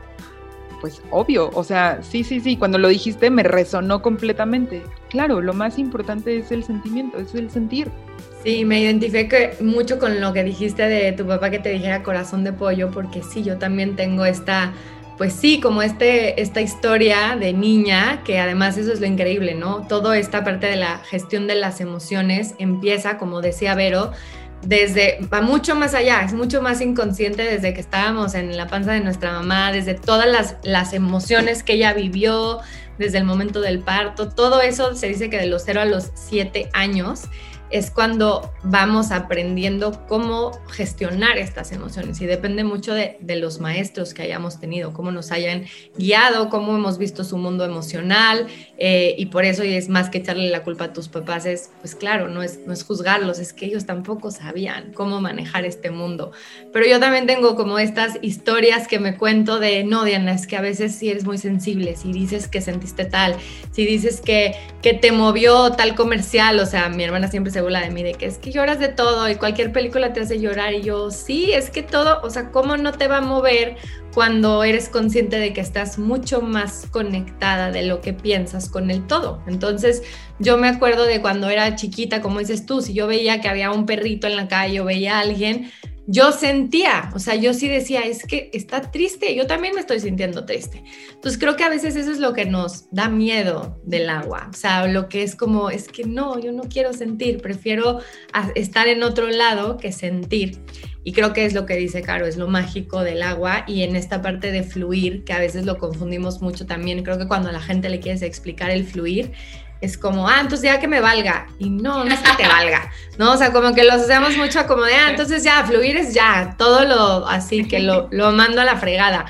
[SPEAKER 2] pues obvio, o sea, sí, sí, sí, cuando lo dijiste me resonó completamente. Claro, lo más importante es el sentimiento, es el sentir.
[SPEAKER 3] Sí, me identifiqué mucho con lo que dijiste de tu papá que te dijera corazón de pollo, porque sí, yo también tengo esta pues sí, como este, esta historia de niña, que además eso es lo increíble, ¿no? Toda esta parte de la gestión de las emociones empieza, como decía Vero, desde, va mucho más allá, es mucho más inconsciente desde que estábamos en la panza de nuestra mamá, desde todas las, las emociones que ella vivió, desde el momento del parto, todo eso se dice que de los 0 a los 7 años es cuando vamos aprendiendo cómo gestionar estas emociones y depende mucho de, los maestros que hayamos tenido, cómo nos hayan guiado, cómo hemos visto su mundo emocional eh, y por eso y es más que echarle la culpa a tus papás, es pues claro, no es, no es juzgarlos, es que ellos tampoco sabían cómo manejar este mundo. Pero yo también tengo como estas historias que me cuento de, no, Diana, es que a veces sí eres muy sensible, si dices que sentiste tal, si dices que, que te movió tal comercial, o sea, mi hermana siempre se de mí, de que es que lloras de todo y cualquier película te hace llorar. Y yo, sí, es que todo, o sea, ¿cómo no te va a mover cuando eres consciente de que estás mucho más conectada de lo que piensas con el todo? Entonces, yo me acuerdo de cuando era chiquita, como dices tú, si yo veía que había un perrito en la calle o veía a alguien, yo sentía, o sea, yo sí decía, es que está triste, yo también me estoy sintiendo triste. Entonces creo que a veces eso es lo que nos da miedo del agua, o sea, lo que es como, es que no, yo no quiero sentir, prefiero estar en otro lado que sentir. Y creo que es lo que dice Caro, es lo mágico del agua y en esta parte de fluir, que a veces lo confundimos mucho también, creo que cuando a la gente le quieres explicar el fluir, es como, ah, entonces ya que me valga. Y no, no es que te valga, ¿no? O sea, como que los hacemos mucho como de, ah, entonces ya, fluir es ya, todo lo así, que lo, lo mando a la fregada.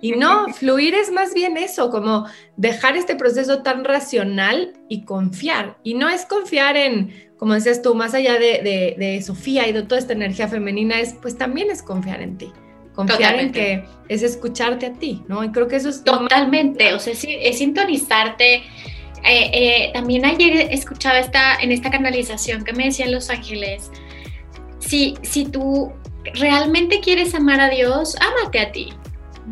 [SPEAKER 3] Y no, fluir es más bien eso, como dejar este proceso tan racional y confiar. Y no es confiar en, como decías tú, más allá de, de, Sofía y de toda esta energía femenina, es pues también es confiar en ti. Confiar en que es escucharte a ti, ¿no? Y creo que eso es...
[SPEAKER 4] Totalmente, o sea, es, es sintonizarte eh, eh, también ayer escuchaba esta, en esta canalización que me decían Los Ángeles, si, si tú realmente quieres amar a Dios, ámate a ti.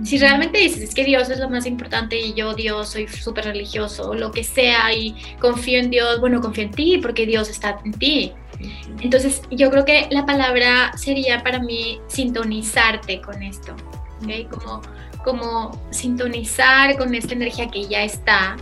[SPEAKER 4] Si realmente dices es que Dios es lo más importante y yo Dios soy súper religioso o lo que sea y confío en Dios, bueno, confío en ti porque Dios está en ti. Entonces yo creo que la palabra sería para mí sintonizarte con esto, ¿okay? como, como sintonizar con esta energía que ya está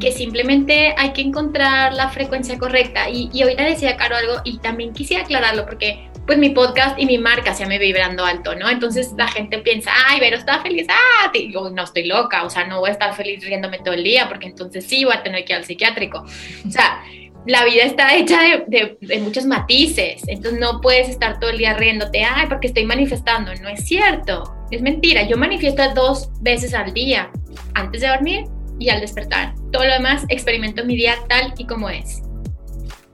[SPEAKER 4] que simplemente hay que encontrar la frecuencia correcta. Y, y ahorita decía Caro algo y también quisiera aclararlo porque pues mi podcast y mi marca se me vibrando alto, ¿no? Entonces la gente piensa, ay, pero está feliz, ah, digo, no estoy loca, o sea, no voy a estar feliz riéndome todo el día porque entonces sí voy a tener que ir al psiquiátrico. O sea, la vida está hecha de, de, muchos matices, entonces no puedes estar todo el día riéndote, ay, porque estoy manifestando, no es cierto, es mentira, yo manifiesto dos veces al día, antes de dormir y al despertar. Todo lo demás experimento mi día tal y como es.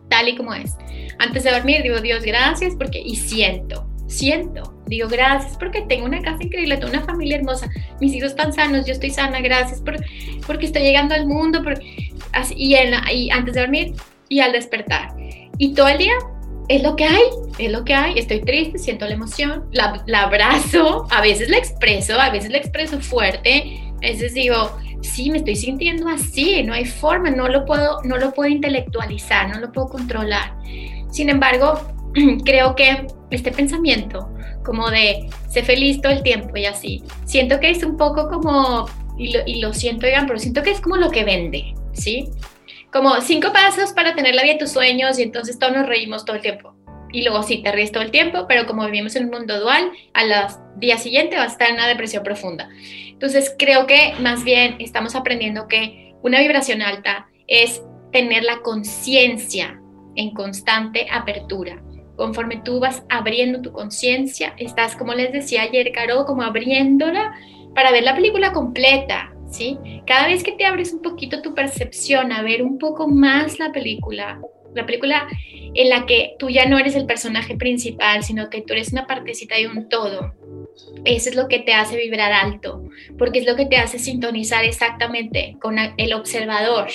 [SPEAKER 4] Tal y como es. Antes de dormir digo, Dios, gracias porque, y siento, siento. Digo, gracias porque tengo una casa increíble, tengo una familia hermosa, mis hijos están sanos, yo estoy sana, gracias por, porque estoy llegando al mundo, y antes de dormir y al despertar. Y todo el día es lo que hay, es lo que hay, estoy triste, siento la emoción, la, la abrazo, a veces la expreso, a veces la expreso fuerte, a veces digo, sí, me estoy sintiendo así, no hay forma, no lo puedo, no lo puedo intelectualizar, no lo puedo controlar. Sin embargo, creo que este pensamiento como de ser feliz todo el tiempo y así, siento que es un poco como, y lo, siento, digan, pero siento que es como lo que vende, ¿sí? Como cinco pasos para tener la vida de tus sueños y entonces todos nos reímos todo el tiempo. Y luego sí, te ríes todo el tiempo, pero como vivimos en un mundo dual, a los días siguientes vas a estar en una depresión profunda. Entonces creo que más bien estamos aprendiendo que una vibración alta es tener la conciencia en constante apertura. Conforme tú vas abriendo tu conciencia, estás, como les decía ayer, Caro, como abriéndola para ver la película completa, ¿sí? Cada vez que te abres un poquito tu percepción a ver un poco más la película, la película en la que tú ya no eres el personaje principal, sino que tú eres una partecita de un todo, eso es lo que te hace vibrar alto, porque es lo que te hace sintonizar exactamente con el observador.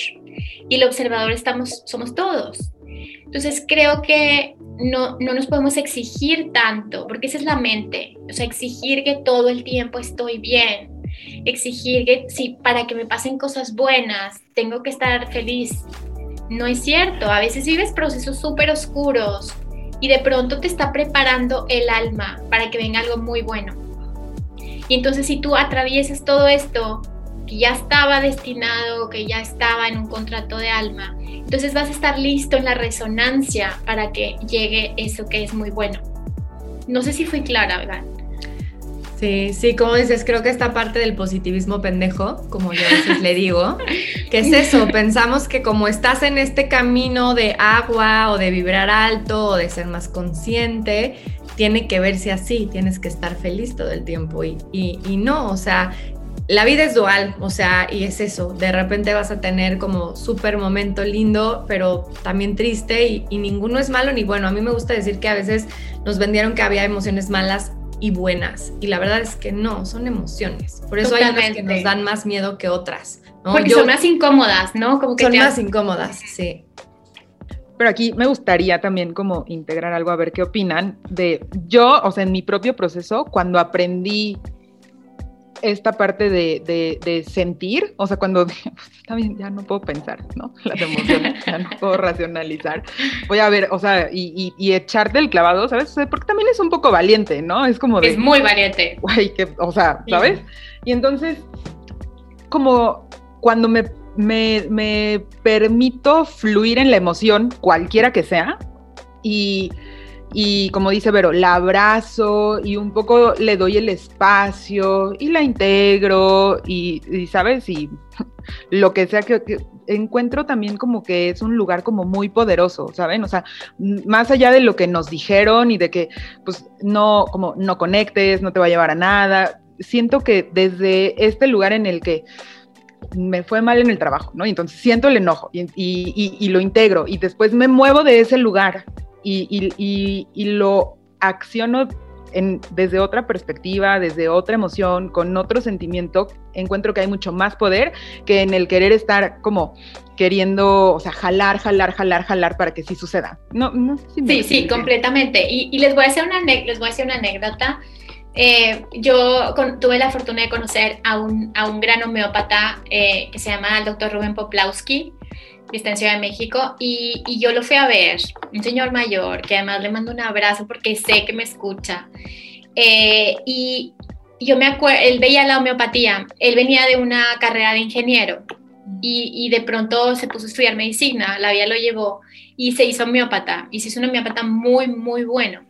[SPEAKER 4] Y el observador estamos, somos todos. Entonces creo que no, no nos podemos exigir tanto, porque esa es la mente. O sea, exigir que todo el tiempo estoy bien. Exigir que si para que me pasen cosas buenas tengo que estar feliz. No es cierto. A veces vives procesos súper oscuros y de pronto te está preparando el alma para que venga algo muy bueno. Y entonces si tú atraviesas todo esto que ya estaba destinado, que ya estaba en un contrato de alma, entonces vas a estar listo en la resonancia para que llegue eso que es muy bueno. No sé si fui clara, ¿verdad?
[SPEAKER 3] Sí, sí, como dices, creo que esta parte del positivismo pendejo, como yo a veces le digo, que es eso, pensamos que como estás en este camino de agua o de vibrar alto o de ser más consciente, tiene que verse así, tienes que estar feliz todo el tiempo y, y, no, o sea, la vida es dual, o sea, y es eso, de repente vas a tener como súper momento lindo, pero también triste y, y, ninguno es malo ni bueno. A mí me gusta decir que a veces nos vendieron que había emociones malas y buenas, y la verdad es que no, son emociones. Por eso Totalmente. hay unas que nos dan más miedo que otras.
[SPEAKER 4] ¿no? Porque Yo, son más incómodas, ¿no?
[SPEAKER 3] Como que son más incómodas, sí.
[SPEAKER 2] Pero aquí me gustaría también como integrar algo a ver qué opinan de yo, o sea, en mi propio proceso, cuando aprendí esta parte de, de, de, sentir, o sea, cuando también ya no puedo pensar, ¿no? Las emociones, ya no puedo racionalizar. Voy a ver, o sea, y, y, y, echarte el clavado, ¿sabes? Porque también es un poco valiente, ¿no? Es como de...
[SPEAKER 4] Es muy valiente.
[SPEAKER 2] Guay, que, o sea, ¿sabes? Sí. Y entonces, como cuando me, me, me permito fluir en la emoción, cualquiera que sea, y y como dice Vero, la abrazo y un poco le doy el espacio y la integro y, sabes, y lo que sea que, encuentro también como que es un lugar como muy poderoso, ¿saben? O sea, más allá de lo que nos dijeron y de que pues no, como no conectes, no te va a llevar a nada, siento que desde este lugar en el que me fue mal en el trabajo, ¿no? Y entonces siento el enojo y, y lo integro y después me muevo de ese lugar y, y, y, y lo acciono en, desde otra perspectiva, desde otra emoción, con otro sentimiento, encuentro que hay mucho más poder que en el querer estar como queriendo, o sea, jalar, jalar, jalar, jalar para que sí suceda. No, no sé
[SPEAKER 4] si sí, sí, completamente. Y, y, les voy a hacer una, les voy a hacer una anécdota. Eh, yo con, tuve la fortuna de conocer a un, a un gran homeópata eh, que se llama el doctor Rubén Poplawski que está en Ciudad de México, y, y, yo lo fui a ver, un señor mayor, que además le mando un abrazo porque sé que me escucha. Eh, y yo me acuerdo, él veía la homeopatía, él venía de una carrera de ingeniero y, y, de pronto se puso a estudiar medicina, la vida lo llevó y se hizo homeópata, y se hizo un homeópata muy, muy bueno.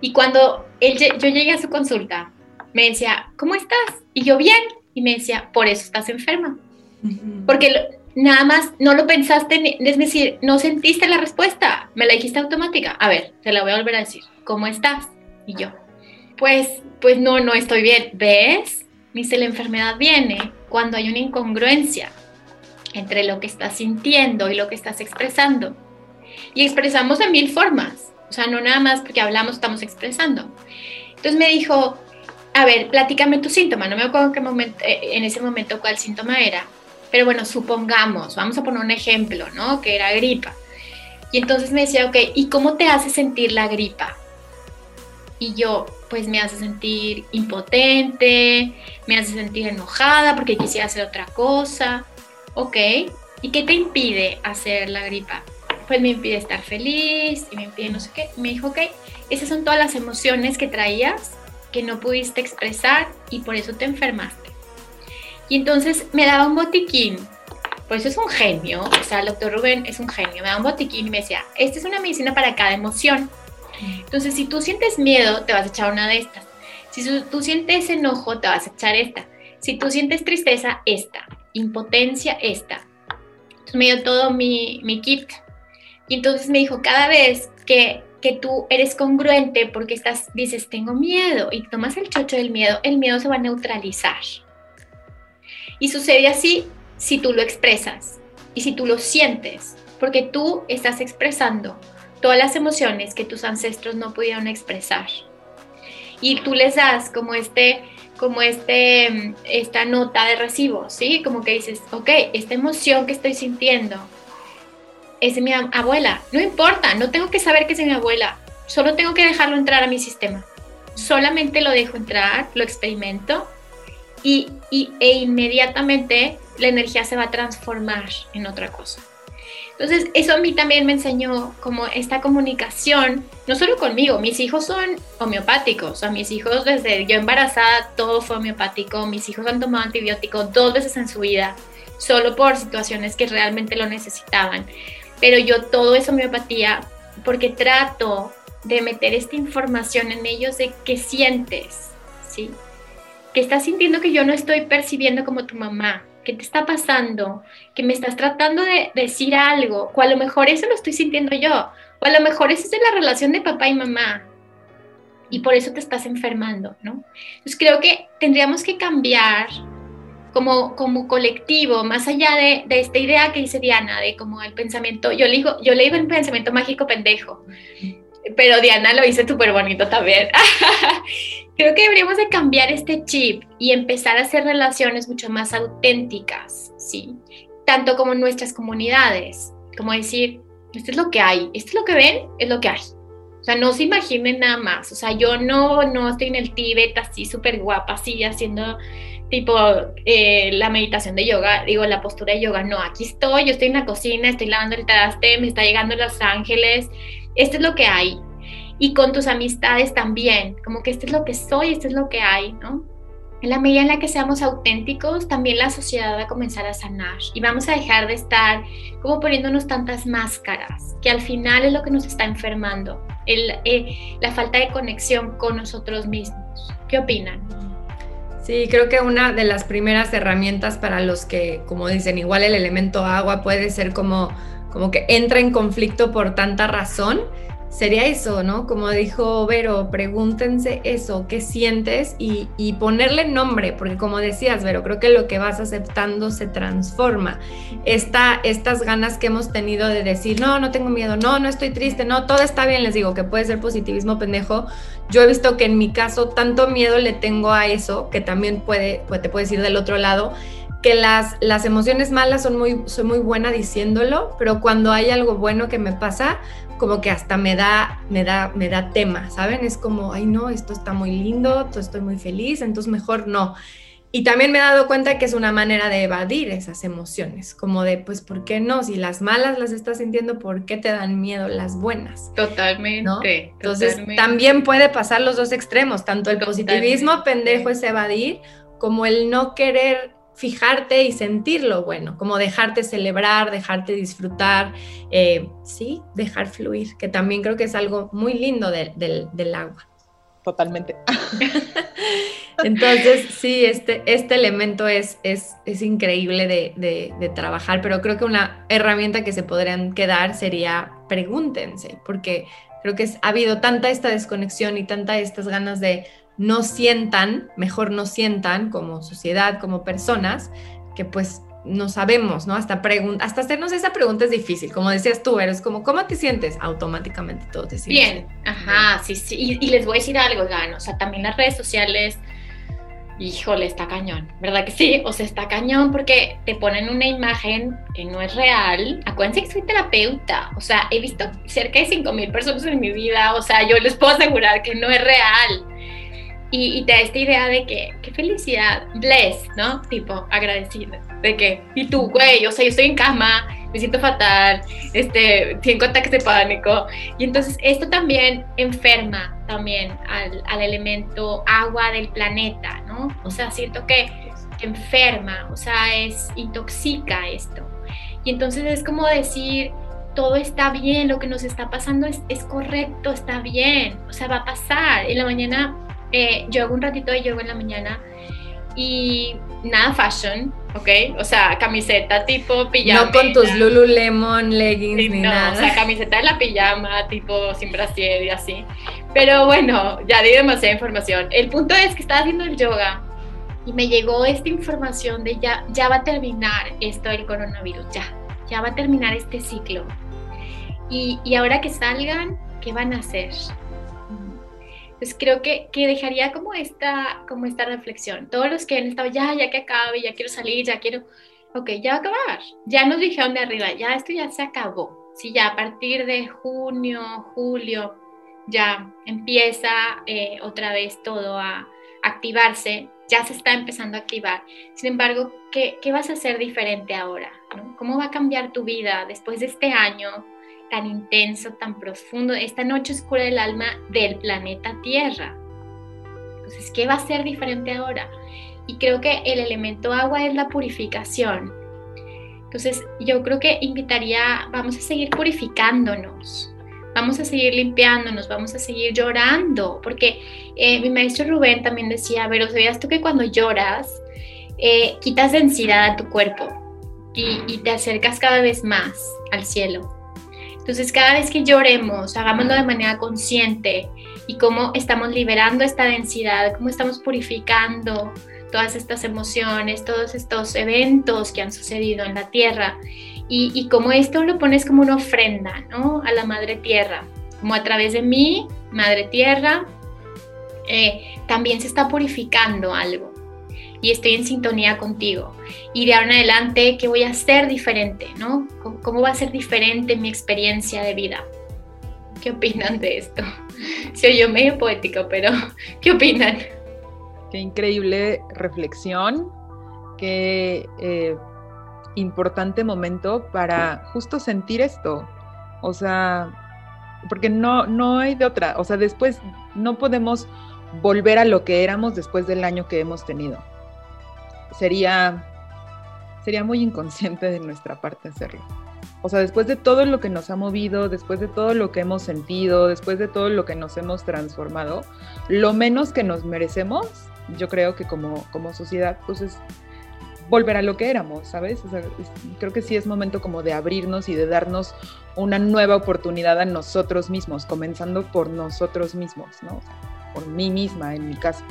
[SPEAKER 4] Y cuando él, yo llegué a su consulta, me decía, ¿cómo estás? Y yo bien, y me decía, por eso estás enferma. Porque nada más no lo pensaste, es decir, no sentiste la respuesta, me la dijiste automática. A ver, te la voy a volver a decir. ¿Cómo estás? Y yo, pues, pues no, no estoy bien. ¿Ves? Dice, la enfermedad viene cuando hay una incongruencia entre lo que estás sintiendo y lo que estás expresando. Y expresamos de mil formas. O sea, no nada más porque hablamos, estamos expresando. Entonces me dijo, a ver, platícame tu síntoma. No me acuerdo qué momento, eh, en ese momento cuál síntoma era pero bueno, supongamos, vamos a poner un ejemplo, ¿no? Que era gripa. Y entonces me decía, ok, ¿y cómo te hace sentir la gripa? Y yo, pues me hace sentir impotente, me hace sentir enojada porque quisiera hacer otra cosa. Ok, ¿y qué te impide hacer la gripa? Pues me impide estar feliz y me impide no sé qué. Me dijo, ok, esas son todas las emociones que traías que no pudiste expresar y por eso te enfermaste. Y entonces me daba un botiquín, pues es un genio, o sea, el doctor Rubén es un genio, me daba un botiquín y me decía, esta es una medicina para cada emoción. Entonces, si tú sientes miedo, te vas a echar una de estas. Si tú sientes enojo, te vas a echar esta. Si tú sientes tristeza, esta. Impotencia, esta. Entonces me dio todo mi, mi kit. Y entonces me dijo, cada vez que, que tú eres congruente porque estás, dices, tengo miedo y tomas el chocho del miedo, el miedo se va a neutralizar. Y sucede así si tú lo expresas y si tú lo sientes, porque tú estás expresando todas las emociones que tus ancestros no pudieron expresar. Y tú les das como este como este esta nota de recibo, ¿sí? Como que dices, ok, esta emoción que estoy sintiendo es mi abuela. No importa, no tengo que saber que es mi abuela. Solo tengo que dejarlo entrar a mi sistema. Solamente lo dejo entrar, lo experimento y, y, e inmediatamente la energía se va a transformar en otra cosa. Entonces, eso a mí también me enseñó como esta comunicación, no solo conmigo, mis hijos son homeopáticos, o sea, mis hijos desde yo embarazada todo fue homeopático, mis hijos han tomado antibióticos dos veces en su vida, solo por situaciones que realmente lo necesitaban. Pero yo todo es homeopatía porque trato de meter esta información en ellos de qué sientes, ¿sí? Que estás sintiendo que yo no estoy percibiendo como tu mamá, ¿qué te está pasando? Que me estás tratando de decir algo, o a lo mejor eso lo estoy sintiendo yo, o a lo mejor eso es de la relación de papá y mamá, y por eso te estás enfermando, ¿no? Entonces creo que tendríamos que cambiar como, como colectivo, más allá de, de, esta idea que dice Diana, de como el pensamiento, yo le digo, yo le digo el pensamiento mágico pendejo, pero Diana lo hizo súper bonito también. Creo que deberíamos de cambiar este chip y empezar a hacer relaciones mucho más auténticas, ¿sí? Tanto como nuestras comunidades, como decir, esto es lo que hay, esto es lo que ven, es lo que hay. O sea, no se imaginen nada más. O sea, yo no, no estoy en el Tíbet así súper guapa, así haciendo tipo eh, la meditación de yoga, digo, la postura de yoga. No, aquí estoy, yo estoy en la cocina, estoy lavando el traste, me está llegando Los Ángeles, esto es lo que hay. Y con tus amistades también, como que esto es lo que soy, esto es lo que hay, ¿no? En la medida en la que seamos auténticos, también la sociedad va a comenzar a sanar y vamos a dejar de estar como poniéndonos tantas máscaras, que al final es lo que nos está enfermando, eh, la falta de conexión con nosotros mismos. ¿Qué opinan?
[SPEAKER 3] Sí, creo que una de las primeras herramientas para los que, como dicen, igual el elemento agua puede ser como como que entra en conflicto por tanta razón, sería eso, ¿no? Como dijo Vero, pregúntense eso, qué sientes y, ponerle nombre, porque como decías, Vero, creo que lo que vas aceptando se transforma. Esta, estas ganas que hemos tenido de decir, no, no tengo miedo, no, no estoy triste, no, todo está bien, les digo que puede ser positivismo pendejo. Yo he visto que en mi caso tanto miedo le tengo a eso, que también puede, pues te puedes ir del otro lado que las, las emociones malas son muy, soy muy buena diciéndolo, pero cuando hay algo bueno que me pasa, como que hasta me da, me da, me da tema, ¿saben? Es como, ay no, esto está muy lindo, estoy muy feliz, entonces mejor no. Y también me he dado cuenta que es una manera de evadir esas emociones, como de, pues, ¿por qué no? Si las malas las estás sintiendo, ¿por qué te dan miedo las buenas?
[SPEAKER 4] Totalmente.
[SPEAKER 3] Entonces, también puede pasar los dos extremos, tanto el positivismo pendejo es evadir, como el no querer fijarte y sentir lo bueno, como dejarte celebrar, dejarte disfrutar, eh, sí, dejar fluir, que también creo que es algo muy lindo del agua.
[SPEAKER 2] Totalmente.
[SPEAKER 3] Entonces, sí, este, este elemento es, es, increíble de, de, trabajar, pero creo que una herramienta que se podrían quedar sería pregúntense, porque creo que ha habido tanta esta desconexión y tanta estas ganas de no sientan, mejor no sientan como sociedad, como personas, que pues no sabemos, ¿no? Hasta, hasta hacernos esa pregunta es difícil, como decías tú, eres como, ¿cómo te sientes? Automáticamente todo te
[SPEAKER 4] sientes. Bien, ajá, sí, sí, y, les voy a decir algo, Gan, o sea, también las redes sociales, híjole, está cañón, ¿verdad que sí? O sea, está cañón porque te ponen una imagen que no es real. Acuérdense que soy terapeuta, o sea, he visto cerca de 5 mil personas en mi vida, o sea, yo les puedo asegurar que no es real y, te da esta idea de que, qué felicidad, bless, ¿no? Tipo, agradecido. De que, y tú, güey, o sea, yo estoy en cama, me siento fatal, este, tengo ataques de pánico. Y entonces esto también enferma también al, al elemento agua del planeta, ¿no? O sea, siento que enferma, o sea, es intoxica esto. Y entonces es como decir, todo está bien, lo que nos está pasando es, es correcto, está bien, o sea, va a pasar. En la mañana eh, yo hago un ratito de yoga en la mañana y nada fashion, ¿ok? O sea, camiseta tipo pijama.
[SPEAKER 3] No con tus Lululemon leggings ni nada.
[SPEAKER 4] O sea, camiseta de la pijama, tipo sin brasier y así. Pero bueno, ya di demasiada información. El punto es que estaba haciendo el yoga y me llegó esta información de ya, ya va a terminar esto del coronavirus, ya, ya va a terminar este ciclo. Y, y ahora que salgan, ¿qué van a hacer? Pues creo que, que, dejaría como esta, como esta reflexión. Todos los que han estado, ya, ya que acabe, ya quiero salir, ya quiero, ok, ya va a acabar. Ya nos dijeron de arriba, ya esto ya se acabó. Sí, ya a partir de junio, julio, ya empieza eh, otra vez todo a, activarse, ya se está empezando a activar. Sin embargo, ¿qué, qué vas a hacer diferente ahora? ¿Cómo va a cambiar tu vida después de este año tan intenso, tan profundo, esta noche oscura del alma del planeta Tierra? Entonces, ¿qué va a ser diferente ahora? Y creo que el elemento agua es la purificación. Entonces, yo creo que invitaría, vamos a seguir purificándonos, vamos a seguir limpiándonos, vamos a seguir llorando, porque eh, mi maestro Rubén también decía, pero ¿sabías tú que cuando lloras, eh, quitas densidad a tu cuerpo y, y te acercas cada vez más al cielo? Entonces, cada vez que lloremos, hagámoslo de manera consciente y cómo estamos liberando esta densidad, cómo estamos purificando todas estas emociones, todos estos eventos que han sucedido en la tierra y, y como esto lo pones como una ofrenda, ¿no? A la Madre Tierra, como a través de mí, Madre Tierra, eh, también se está purificando algo y estoy en sintonía contigo. Y de ahora en adelante, ¿qué voy a hacer diferente? ¿no? ¿Cómo va a ser diferente mi experiencia de vida? ¿Qué opinan de esto? Se oyó medio poético, pero ¿qué opinan?
[SPEAKER 2] Qué increíble reflexión, qué eh, importante momento para justo sentir esto. O sea, porque no, no hay de otra. O sea, después no podemos volver a lo que éramos después del año que hemos tenido. Sería, sería muy inconsciente de nuestra parte hacerlo. O sea, después de todo lo que nos ha movido, después de todo lo que hemos sentido, después de todo lo que nos hemos transformado, lo menos que nos merecemos, yo creo que como, como sociedad, pues es volver a lo que éramos, ¿sabes? Creo que sí es momento como de abrirnos y de darnos una nueva oportunidad a nosotros mismos, comenzando por nosotros mismos, ¿no? Por mí misma, en mi caso.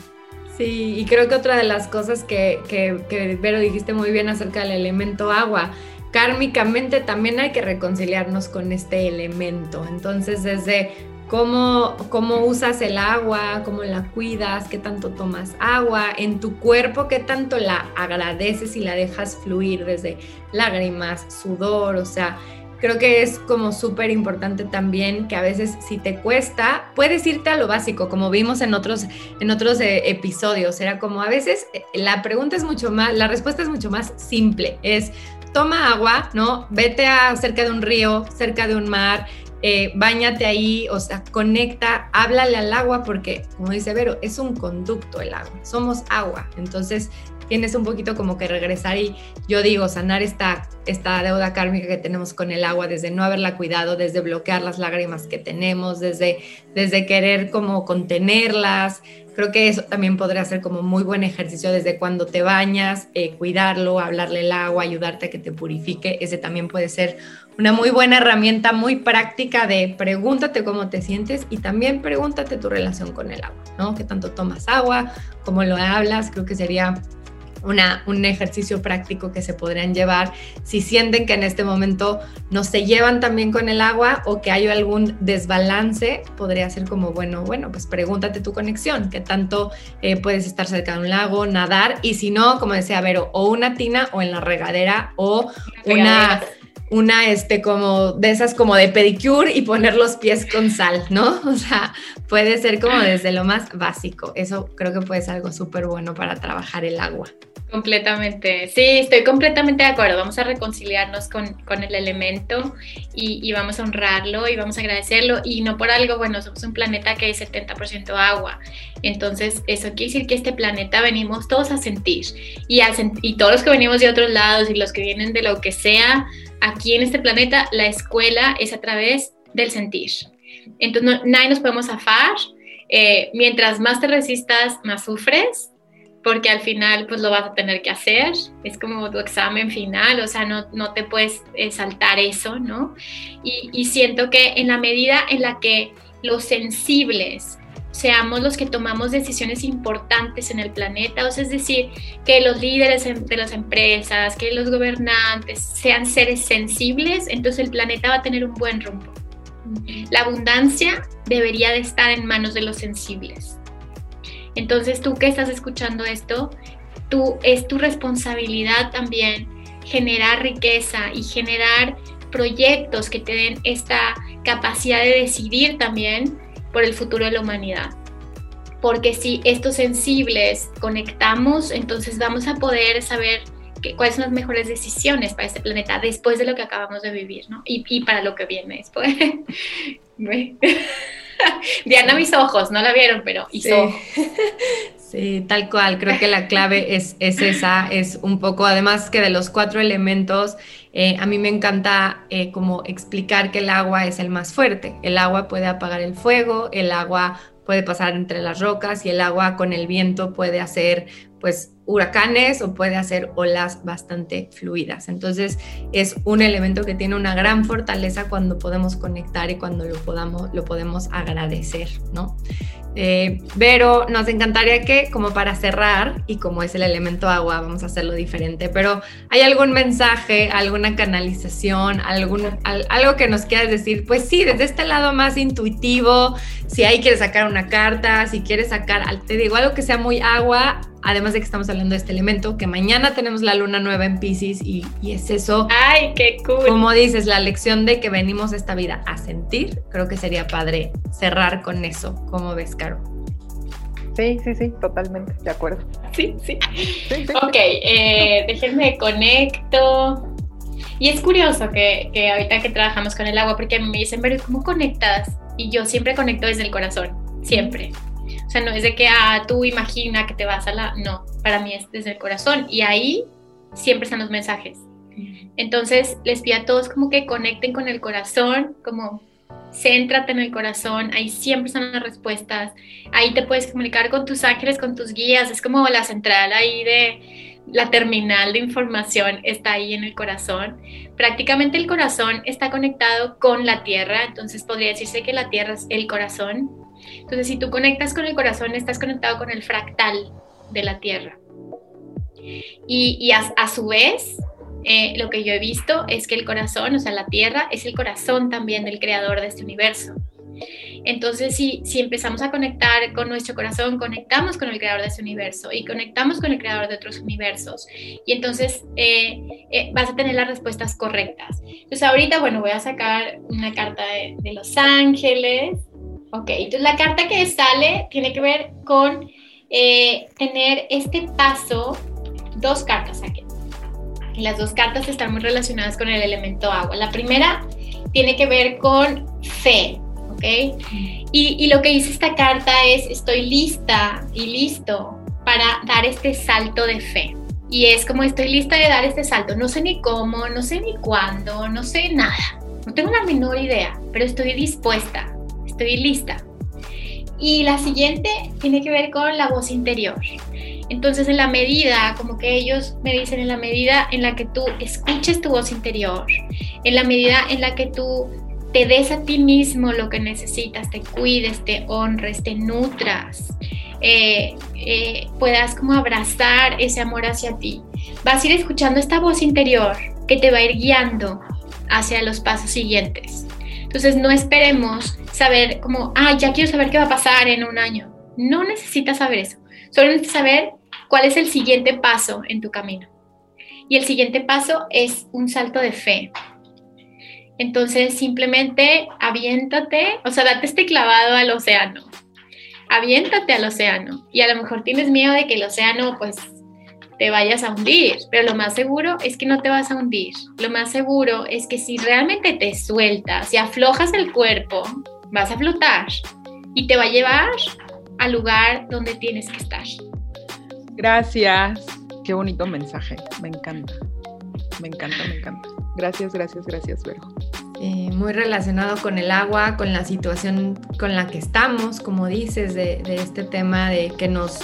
[SPEAKER 3] Sí, y creo que otra de las cosas que, que, que Vero dijiste muy bien acerca del elemento agua, kármicamente también hay que reconciliarnos con este elemento. Entonces, desde cómo, cómo usas el agua, cómo la cuidas, qué tanto tomas agua, en tu cuerpo, qué tanto la agradeces y la dejas fluir desde lágrimas, sudor, o sea, creo que es como súper importante también que a veces si te cuesta, puedes irte a lo básico, como vimos en otros, en otros eh, episodios. Era como a veces eh, la pregunta es mucho más, la respuesta es mucho más simple. Es toma agua, ¿no? Vete a cerca de un río, cerca de un mar, eh, bañate ahí, o sea, conecta, háblale al agua porque, como dice Vero, es un conducto el agua, somos agua, entonces tienes un poquito como que regresar y yo digo, sanar esta, esta deuda kármica que tenemos con el agua, desde no haberla cuidado, desde bloquear las lágrimas que tenemos, desde, desde querer como contenerlas. Creo que eso también podría ser como muy buen ejercicio desde cuando te bañas, eh, cuidarlo, hablarle el agua, ayudarte a que te purifique. Ese también puede ser una muy buena herramienta, muy práctica de pregúntate cómo te sientes y también pregúntate tu relación con el agua, ¿no? ¿Qué tanto tomas agua? ¿Cómo lo hablas? Creo que sería una, un ejercicio práctico que se podrían llevar si sienten que en este momento no se llevan también con el agua o que hay algún desbalance, podría ser como, bueno, bueno, pues pregúntate tu conexión, qué tanto eh, puedes estar cerca de un lago, nadar y si no, como decía Vero, o una tina o en la regadera o una una, este, como de esas como de pedicure y poner los pies con sal, ¿no? O sea, puede ser como desde lo más básico. Eso creo que puede ser algo súper bueno para trabajar el agua.
[SPEAKER 4] Completamente, sí, estoy completamente de acuerdo. Vamos a reconciliarnos con, con el elemento y, y, vamos a honrarlo y vamos a agradecerlo. Y no por algo, bueno, somos un planeta que es 70% agua. Entonces, eso quiere decir que este planeta venimos todos a sentir. Y, y todos los que venimos de otros lados y los que vienen de lo que sea, aquí en este planeta, la escuela es a través del sentir. Entonces, no, nadie nos podemos zafar. Eh, mientras más te resistas, más sufres porque al final pues lo vas a tener que hacer, es como tu examen final, o sea, no, no te puedes eh, saltar eso, ¿no? Y, y, siento que en la medida en la que los sensibles seamos los que tomamos decisiones importantes en el planeta, o sea, es decir, que los líderes de las empresas, que los gobernantes sean seres sensibles, entonces el planeta va a tener un buen rumbo. La abundancia debería de estar en manos de los sensibles entonces tú que estás escuchando esto, tú, es tu responsabilidad también generar riqueza y generar proyectos que te den esta capacidad de decidir también por el futuro de la humanidad. porque si estos sensibles conectamos, entonces vamos a poder saber cuáles son las mejores decisiones para este planeta después de lo que acabamos de vivir, ¿no? Y, y para lo que viene después. Diana, mis ojos, no la vieron, pero hizo.
[SPEAKER 3] Sí. tal cual. Creo que la clave es, es esa, es un poco, además que de los cuatro elementos, eh, a mí me encanta eh, como explicar que el agua es el más fuerte. El agua puede apagar el fuego, el agua puede pasar entre las rocas y el agua con el viento puede hacer pues huracanes o puede hacer olas bastante fluidas. Entonces es un elemento que tiene una gran fortaleza cuando podemos conectar y cuando lo, podamos, lo podemos agradecer, ¿no? Eh, pero nos encantaría que, como para cerrar, y como es el elemento agua, vamos a hacerlo diferente, pero ¿hay algún mensaje, alguna canalización, algún, algo que nos quieras decir? Pues sí, desde este lado más intuitivo, si ahí quieres sacar una carta, si quieres sacar, te digo, algo que sea muy agua, además de que estamos hablando de este elemento, que mañana tenemos la luna nueva en Pisces y, y, es eso.
[SPEAKER 4] ¡Ay, qué cool!
[SPEAKER 3] Como dices, la lección de que venimos esta vida a sentir, creo que sería padre cerrar con eso. ¿Cómo ves, Caro?
[SPEAKER 2] Sí, sí, sí, totalmente, de acuerdo.
[SPEAKER 4] Sí, sí. ok, eh, déjenme conecto. Y es curioso que, que, ahorita que trabajamos con el agua, porque me dicen, pero ¿cómo conectas? Y yo siempre conecto desde el corazón, siempre. O sea, no es de que ah, tú imagina que te vas a la... No, para mí es desde el corazón y ahí siempre están los mensajes. Entonces les pido a todos como que conecten con el corazón, como céntrate en el corazón, ahí siempre están las respuestas, ahí te puedes comunicar con tus ángeles, con tus guías, es como la central ahí de la terminal de información está ahí en el corazón. Prácticamente el corazón está conectado con la tierra, entonces podría decirse que la tierra es el corazón entonces, si tú conectas con el corazón, estás conectado con el fractal de la Tierra. Y, a, su vez, eh, lo que yo he visto es que el corazón, o sea, la Tierra, es el corazón también del creador de este universo. Entonces, si, empezamos a conectar con nuestro corazón, conectamos con el creador de este universo y conectamos con el creador de otros universos. Y entonces eh, eh, vas a tener las respuestas correctas. Entonces, ahorita, bueno, voy a sacar una carta de Los Ángeles. Ok, entonces la carta que sale tiene que ver con eh, tener este paso, dos cartas aquí. las dos cartas están muy relacionadas con el elemento agua. La primera tiene que ver con fe, ¿ok? Y, y lo que dice esta carta es, estoy lista y listo para dar este salto de fe. Y es como estoy lista de dar este salto. No sé ni cómo, no sé ni cuándo, no sé nada. No tengo la menor idea, pero estoy dispuesta estoy lista. Y la siguiente tiene que ver con la voz interior. Entonces, en la medida, como que ellos me dicen, en la medida en la que tú escuches tu voz interior, en la medida en la que tú te des a ti mismo lo que necesitas, te cuides, te honres, te nutras, eh, eh, puedas como abrazar ese amor hacia ti. Vas a ir escuchando esta voz interior que te va a ir guiando hacia los pasos siguientes. Entonces no esperemos saber como, ah, ya quiero saber qué va a pasar en un año. No necesitas saber eso. Solo necesitas saber cuál es el siguiente paso en tu camino. Y el siguiente paso es un salto de fe. Entonces simplemente aviéntate, o sea, date este clavado al océano. Aviéntate al océano. Y a lo mejor tienes miedo de que el océano pues te vayas a hundir, pero lo más seguro es que no te vas a hundir. Lo más seguro es que si realmente te sueltas y aflojas el cuerpo, vas a flotar y te va a llevar al lugar donde tienes que estar.
[SPEAKER 2] Gracias. Qué bonito mensaje. Me encanta. Me encanta, me encanta. Gracias, gracias, gracias, Vero.
[SPEAKER 3] Eh, muy relacionado con el agua, con la situación con la que estamos, como dices, de, de, este tema de que nos,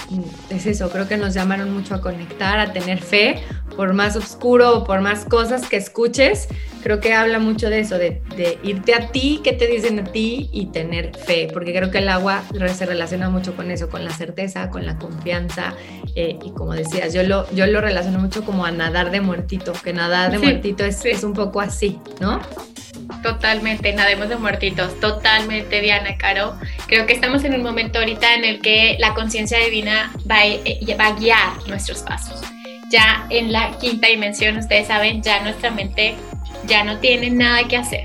[SPEAKER 3] es eso, creo que nos llamaron mucho a conectar, a tener fe, por más oscuro o por más cosas que escuches, creo que habla mucho de eso, de, de, irte a ti, qué te dicen a ti y tener fe, porque creo que el agua se relaciona mucho con eso, con la certeza, con la confianza eh, y como decías, yo lo, yo lo relaciono mucho como a nadar de muertito, que nadar de muertito es, es un poco así, ¿no?
[SPEAKER 4] Totalmente, nademos de muertitos, totalmente, Diana, Caro. Creo que estamos en un momento ahorita en el que la conciencia divina va, eh, va a guiar nuestros pasos. Ya en la quinta dimensión, ustedes saben, ya nuestra mente ya no tiene nada que hacer.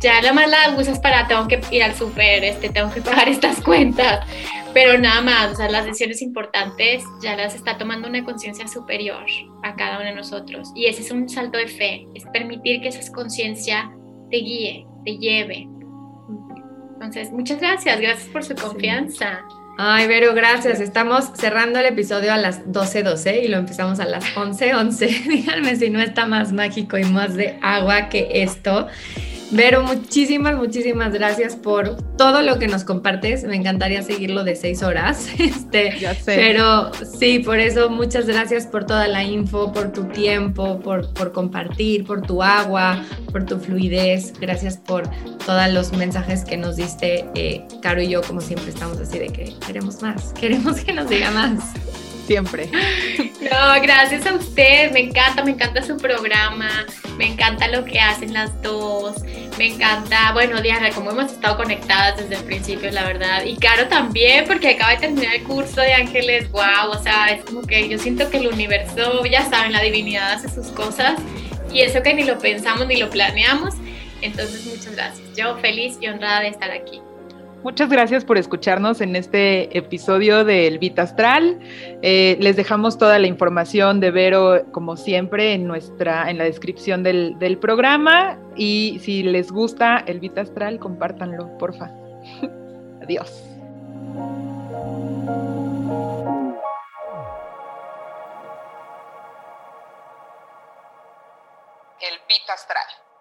[SPEAKER 4] Ya la más la usas para tengo que ir al súper, este, tengo que pagar estas cuentas. pero nada más, o sea, las decisiones importantes ya las está tomando una conciencia superior a cada uno de nosotros. Y ese es un salto de fe, es permitir que esa conciencia te guíe, te lleve. Entonces, muchas gracias, gracias por su confianza.
[SPEAKER 3] Ay, Vero, gracias. Estamos cerrando el episodio a las 12:12 y lo empezamos a las 11:11. Díganme si no está más mágico y más de agua que esto. Vero, muchísimas, muchísimas gracias por todo lo que nos compartes. Me encantaría seguirlo de seis horas. Este,
[SPEAKER 2] ya sé.
[SPEAKER 3] Pero sí, por eso muchas gracias por toda la info, por tu tiempo, por, por compartir, por tu agua, por tu fluidez. Gracias por todos los mensajes que nos diste. Eh, Caro y yo, como siempre, estamos así de que queremos más, queremos que nos diga más
[SPEAKER 2] siempre.
[SPEAKER 4] No, gracias a usted, me encanta, me encanta su programa, me encanta lo que hacen las dos, me encanta, bueno, Diana, como hemos estado conectadas desde el principio, la verdad, y Caro también, porque acaba de terminar el curso de Ángeles, wow, o sea, es como que yo siento que el universo, ya saben, la divinidad hace sus cosas, y eso que ni lo pensamos ni lo planeamos, entonces muchas gracias, yo feliz y honrada de estar aquí.
[SPEAKER 2] Muchas gracias por escucharnos en este episodio del Vita Astral. Eh, les dejamos toda la información de Vero, como siempre, en nuestra, en la descripción del, del programa. Y si les gusta el Vita Astral, compártanlo, porfa. Adiós. El Vita Astral.